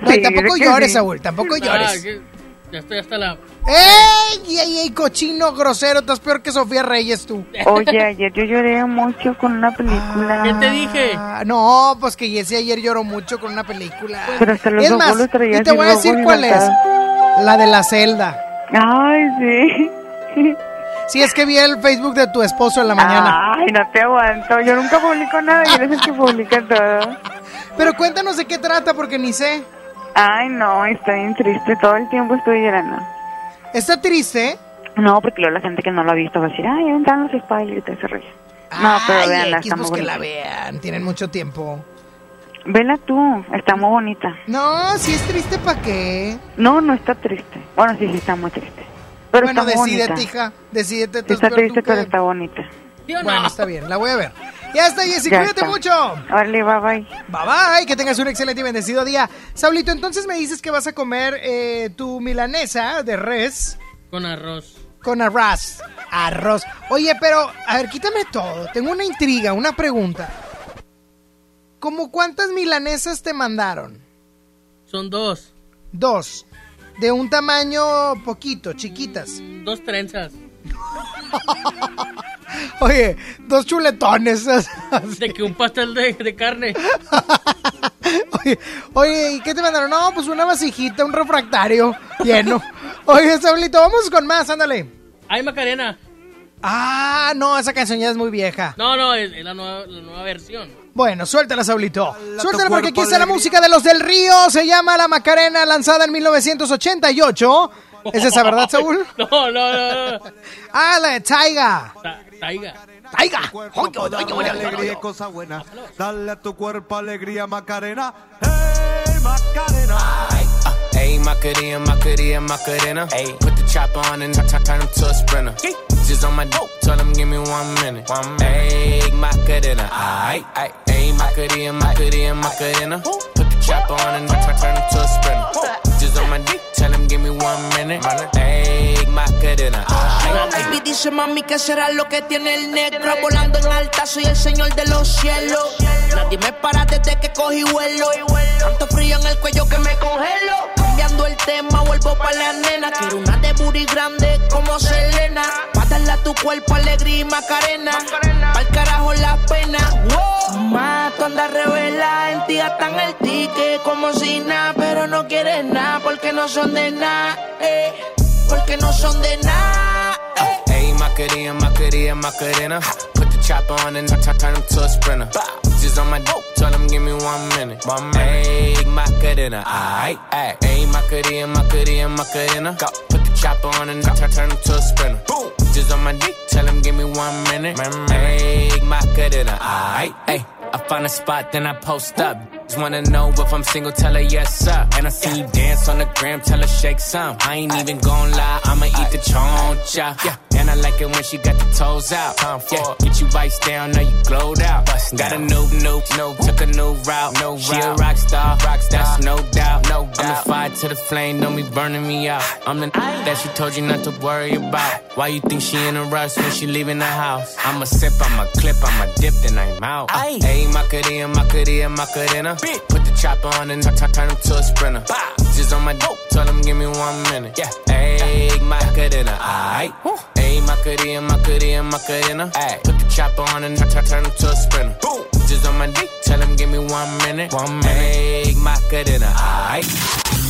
No, Sí, tampoco llores, sí. Saúl, tampoco Ah, llores. que- ya estoy hasta la. ¡Ey! ¡Ey, ey, cochino, grosero! Estás peor que Sofía Reyes, tú. Oye, ayer yo lloré mucho con una película. ¿Qué te dije? No, pues que Jessy ayer lloró mucho con una película. Pero hasta los es ojos más, y te voy a decir cuál es. La de la celda. Ay, sí. Sí, es que vi el Facebook de tu esposo en la mañana. Ay, no te aguanto. Yo nunca publico nada y eres el que publica todo. Pero cuéntanos de qué trata, porque ni sé. Ay, no, estoy bien triste. Todo el tiempo estoy llorando. ¿Está triste? No, porque luego la gente que no lo ha visto va a decir, ay, entran los spoilers y te ese rollo. No, pero X, está muy que la vean, tienen mucho tiempo. Vela tú, está muy bonita. No, si es triste, ¿para qué? No, no está triste. Bueno, sí, sí está muy triste. Pero bueno, está muy decídete, bonita. hija, decídete. Está triste, pero está bonita. Bueno, está bien, la voy a ver. Ya está, Jessy, Ya cuídate está. mucho. Órale, bye bye. Bye bye, que tengas un excelente y bendecido día. Saulito, entonces me dices que vas a comer eh, tu milanesa de res Con arroz. con arroz. Arroz. Oye, pero, a ver, quítame todo. Tengo una intriga, una pregunta. ¿Cómo cuántas milanesas te mandaron? Son dos. Dos. De un tamaño poquito, chiquitas. Dos trenzas. Oye, dos chuletones. De que un pastel de, de carne. Oye, oye, ¿y qué te mandaron? No, pues una vasijita, un refractario lleno. Oye, Saulito, vamos con más, ándale. Ay, Macarena. Ah, no, esa canción ya es muy vieja. No, no, es, es la, nueva, la nueva versión. Bueno, suéltala, Saulito. Suéltala porque aquí está la música de los del Río. Se llama La Macarena, lanzada en 1988. ¿Es esa verdad, Saúl? No, no, no, no. Ah, la de Taiga. Ta- Taiga. Taiga. Dale alegría y cosa buena. Dale a tu cuerpo alegría, Macarena. Hey, Macarena. Ayy, Macarena, Macarena, Macarena. Ayy, put the chopper on and t- turn him to a sprinter. Just on my dope, tell him give me one minute. One minute. Ayy, Macarena. Ayy, ayy, ayy, Macarena, Macarena, Macarena. Put the chopper on and t- turn him to a sprinter. On my dick, tell him give me one minute. Baby dice mami que será lo que tiene el negro. Volando en alta soy el señor de los cielos. Nadie me para desde que cogí vuelo. Tanto frío en el cuello que me congelo. Cambiando el tema vuelvo pa' la nena. Quiero una de booty grande como Selena. Pa' a tu cuerpo alegría y macarena. Pa'l carajo la pena. Mato anda revela en ti gastan el ticket como si nada Pero no quieres nada porque no son de nada eh. Porque no son de nada Ayy, Macarena, Macarena, Macarena. Put the chopper on and t- turn him to a sprinter. Just on my dope, tell him give me one minute. One minute. Ayy, Macarena. Ayy, ayy, ayy, Macarena, Macarena, Macarena. Put the chopper on and t- turn him to a sprinter. Just on my dick, tell him give me one minute. Ayy, Macarena. Ayy, ayy. I find a spot, then I post up. Just wanna know if I'm single, tell her yes, sir. And I see you dance on the gram, tell her shake some. I ain't even gon' lie, I'ma eat the choncha. Yeah. I like it when she got the toes out. Time for Yeah. Get you vice down, now you glowed out. Bust Got a new, new, new, took a new route. No she a rock star, rock star, that's no doubt. No doubt. I'm the fire to the flame, don't be burning me out. I'm the that she told you not to worry about. Why you think she in a rush when she leaving the house? I'ma sip, I'ma clip, I'ma dip, then I'm out. Ayy, Macarena, Macarena, Macarena. Put the chopper on and t- t- turn him to a sprinter. Just on my dope, tell him give me one minute. Yeah, ayy, Macarena, aight. Macarena, Macarena, Macarena. Put the chopper on and t- turn him to a sprinter. Just on my dick, tell him give me one minute. One minute, ayy, Macarena, aight.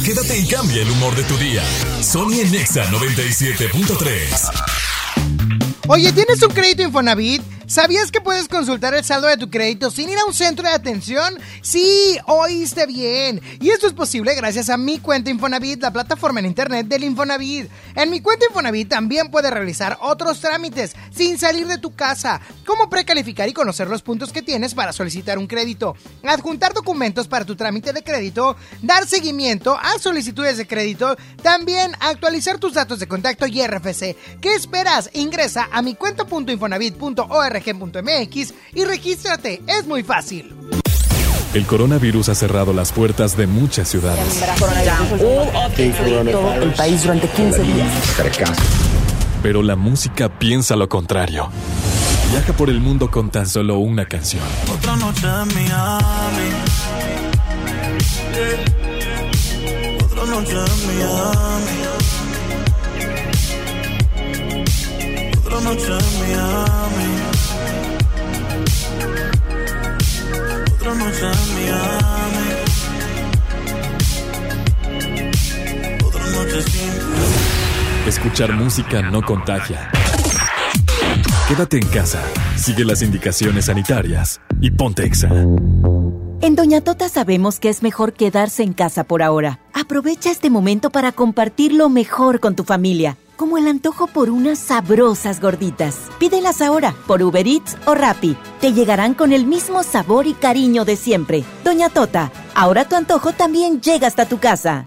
Quédate y cambia el humor de tu día. Sony en Nexa 97.3. Oye, ¿tienes un crédito Infonavit? ¿Sabías que puedes consultar el saldo de tu crédito sin ir a un centro de atención? Sí, oíste bien. Y esto es posible gracias a Mi Cuenta Infonavit, la plataforma en internet del Infonavit. En Mi Cuenta Infonavit también puedes realizar otros trámites sin salir de tu casa, como precalificar y conocer los puntos que tienes para solicitar un crédito, adjuntar documentos para tu trámite de crédito, dar seguimiento a solicitudes de crédito, también actualizar tus datos de contacto y RFC. ¿Qué esperas? Ingresa a mi cuenta.infonavit.org.mx y regístrate. Es muy fácil. El coronavirus ha cerrado las puertas de muchas ciudades. el país durante 15 días. Pero la música piensa lo contrario. Viaja por el mundo con tan solo una canción. Otra noche en Miami. Yeah. Otra noche en Miami. Otra noche en Miami. Otra noche en Miami. Otra noche sin Escuchar música no contagia. Quédate en casa, sigue las indicaciones sanitarias y ponte exa. En Doña Tota sabemos que es mejor quedarse en casa por ahora. Aprovecha este momento para compartir lo mejor con tu familia, como el antojo por unas sabrosas gorditas. Pídelas ahora por Uber Eats o Rappi. Te llegarán con el mismo sabor y cariño de siempre. Doña Tota, ahora tu antojo también llega hasta tu casa.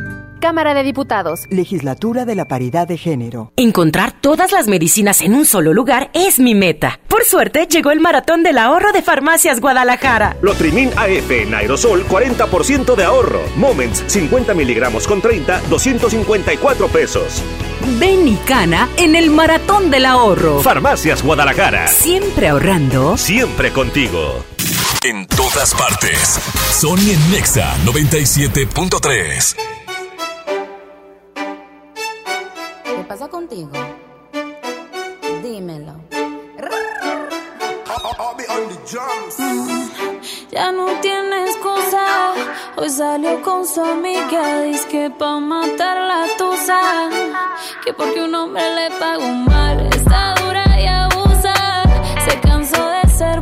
Cámara de Diputados. Legislatura de la Paridad de Género. Encontrar todas las medicinas en un solo lugar es mi meta. Por suerte, llegó el maratón del ahorro de Farmacias Guadalajara. Lotrimin AF en aerosol, 40% de ahorro. Moments, 50 miligramos con 30, 254 pesos. Ven y cana en el maratón del ahorro. Farmacias Guadalajara. Siempre ahorrando. Siempre contigo. En todas partes. Sony en Nexa 97.3. ¿Qué pasa contigo? Dímelo. Mm, Ya no tiene excusa. Hoy salió con su amiga. Dice que pa' matar la tusa. Que porque un hombre le pagó mal. Está dura y abusa. Se cansó de ser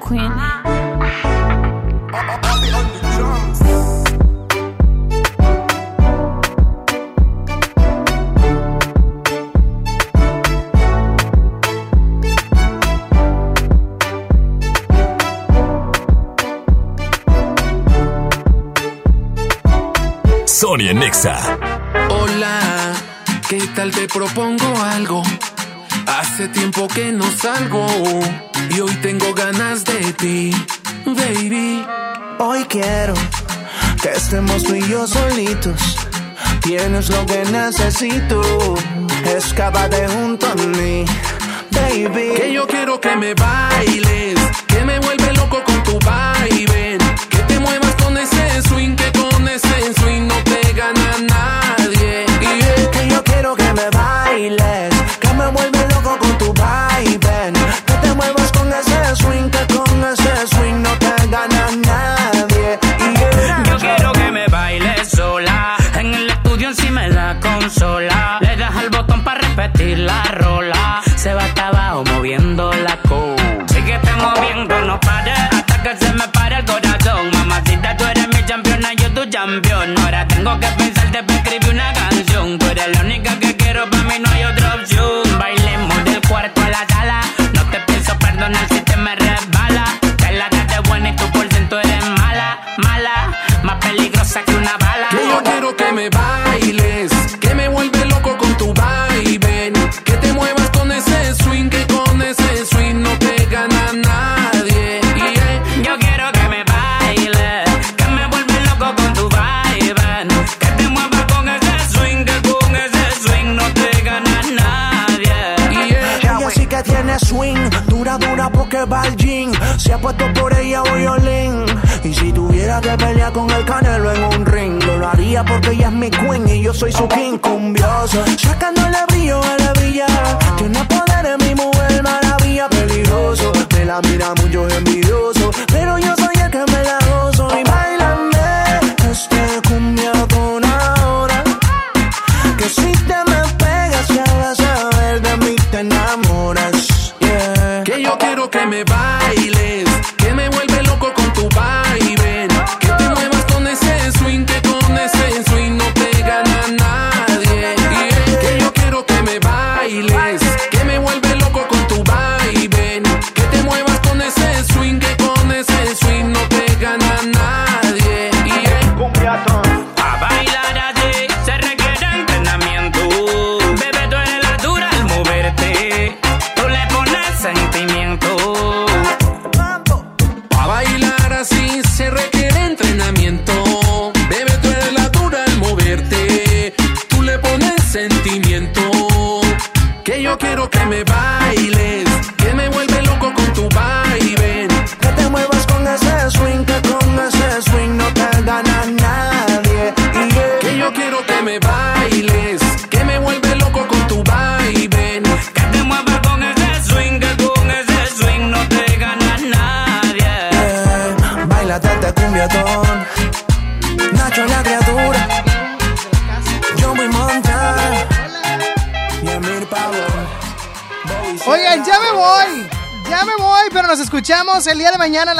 queen. Sonia Nexa. Hola, ¿qué tal te propongo algo? Hace tiempo que no salgo y hoy tengo ganas estemos tú y yo solitos. Tienes lo que necesito. Escápate junto a mí, baby. Que yo quiero que me bailes, que me vuelve loco tengo que pensarte para escribir una canción. Tú eres la única que quiero, para mí no hay otra opción. Bailemos del cuarto a la sala. No te pienso perdonar si te me resbala. Que la de buena y tú por ciento eres mala, mala. Más peligrosa que una bala. Que yo quiero que me bailes, swing, dura, dura porque va al gym. Se ha puesto por ella violín. Y si tuviera que pelear con el canelo en un ring, lo haría porque ella es mi queen y yo soy su king cumbioso. Sacándole brillo a la brilla. Tiene poder en mi mujer, maravilla, peligroso. Me la mira mucho envidioso, pero yo soy el que me la gozo. Y bailame este cumbia con ahora. Que si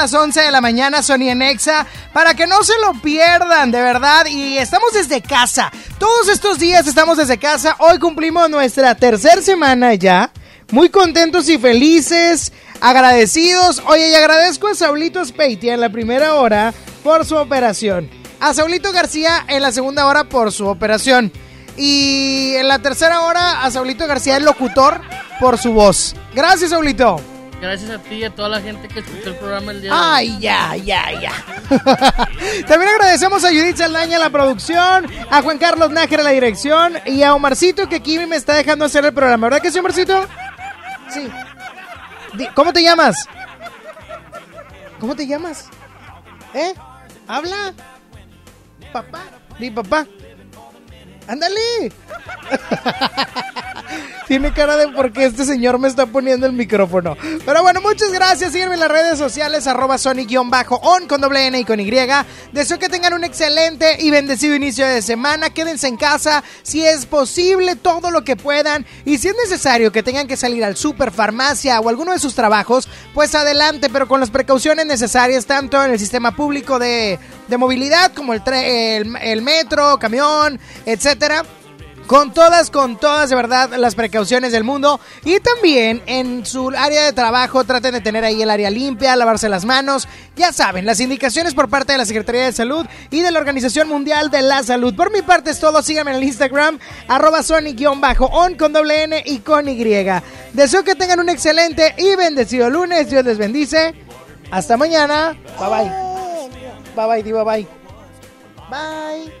las 11 de la mañana, Sony en Exa, para que no se lo pierdan, de verdad. Y estamos desde casa. Todos estos días estamos desde casa. Hoy cumplimos nuestra tercera semana ya. Muy contentos y felices, agradecidos. Oye, y agradezco a Saulito Speitia en la primera hora por su operación. A Saulito García en la segunda hora por su operación. Y en la tercera hora a Saulito García, el locutor, por su voz. Gracias, Saulito. Gracias a ti y a toda la gente que escuchó el programa el día de hoy. Ay, ya, ya, ya. También agradecemos a Judith Saldaña la producción, a Juan Carlos Nájera la dirección y a Omarcito que aquí me está dejando hacer el programa. ¿Verdad que sí, Omarcito? Sí. ¿Cómo te llamas? ¿Cómo te llamas? ¿Eh? ¿Habla? Papá. Di papá. Ándale. Tiene cara de por qué este señor me está poniendo el micrófono. Pero bueno, muchas gracias. Sígueme en las redes sociales, arroba Sony-on con doble N y con Y. Deseo que tengan un excelente y bendecido inicio de semana. Quédense en casa si es posible, todo lo que puedan. Y si es necesario que tengan que salir al super, farmacia o alguno de sus trabajos, pues adelante, pero con las precauciones necesarias, tanto en el sistema público de, de movilidad como el, el, el metro, camión, etcétera con todas, con todas, de verdad, las precauciones del mundo. Y también en su área de trabajo traten de tener ahí el área limpia, lavarse las manos. Ya saben, las indicaciones por parte de la Secretaría de Salud y de la Organización Mundial de la Salud. Por mi parte es todo, síganme en el Instagram, arroba Sony-on con doble N y con Y. Deseo que tengan un excelente y bendecido lunes. Dios les bendice. Hasta mañana. Bye bye. Bye bye, diva, bye. Bye.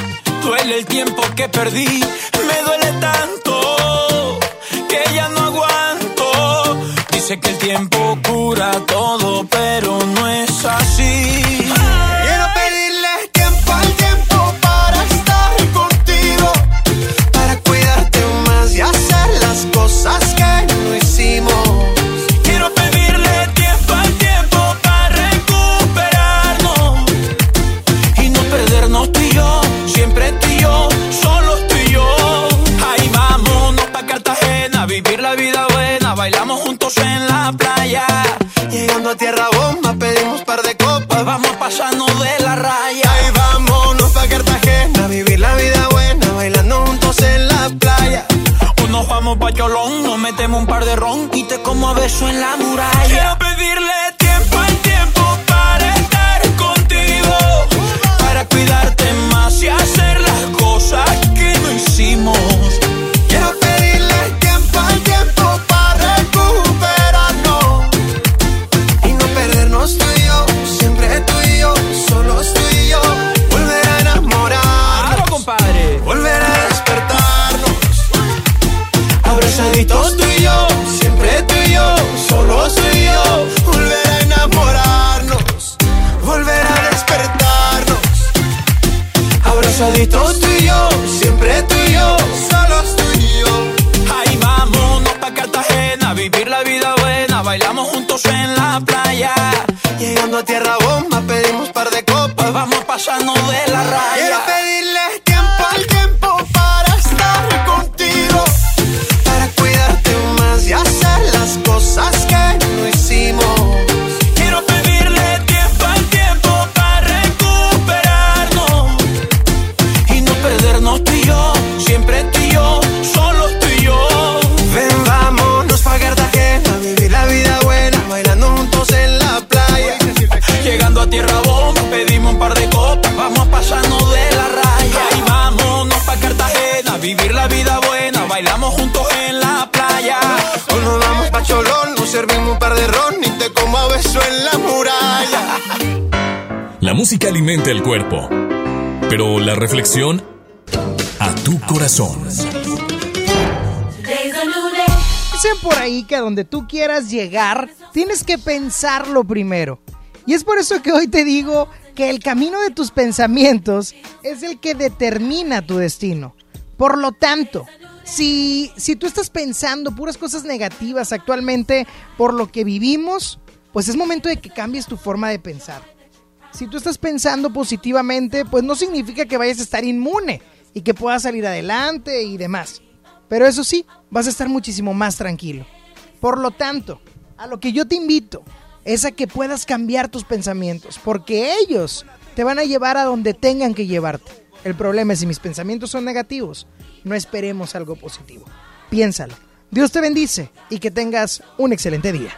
duele el tiempo que perdí. Me duele tanto que ya no aguanto. Dice que el tiempo cura todo, Un par de ron te como a beso en la muralla. Quiero pedirle la reflexión a tu corazón. Dicen por ahí que a donde tú quieras llegar, tienes que pensarlo primero. Y es por eso que hoy te digo que el camino de tus pensamientos es el que determina tu destino. Por lo tanto, si, si tú estás pensando puras cosas negativas actualmente por lo que vivimos, pues es momento de que cambies tu forma de pensar. Si tú estás pensando positivamente, pues no significa que vayas a estar inmune y que puedas salir adelante y demás. Pero eso sí, vas a estar muchísimo más tranquilo. Por lo tanto, a lo que yo te invito es a que puedas cambiar tus pensamientos, porque ellos te van a llevar a donde tengan que llevarte. El problema es si mis pensamientos son negativos, no esperemos algo positivo. Piénsalo. Dios te bendice y que tengas un excelente día.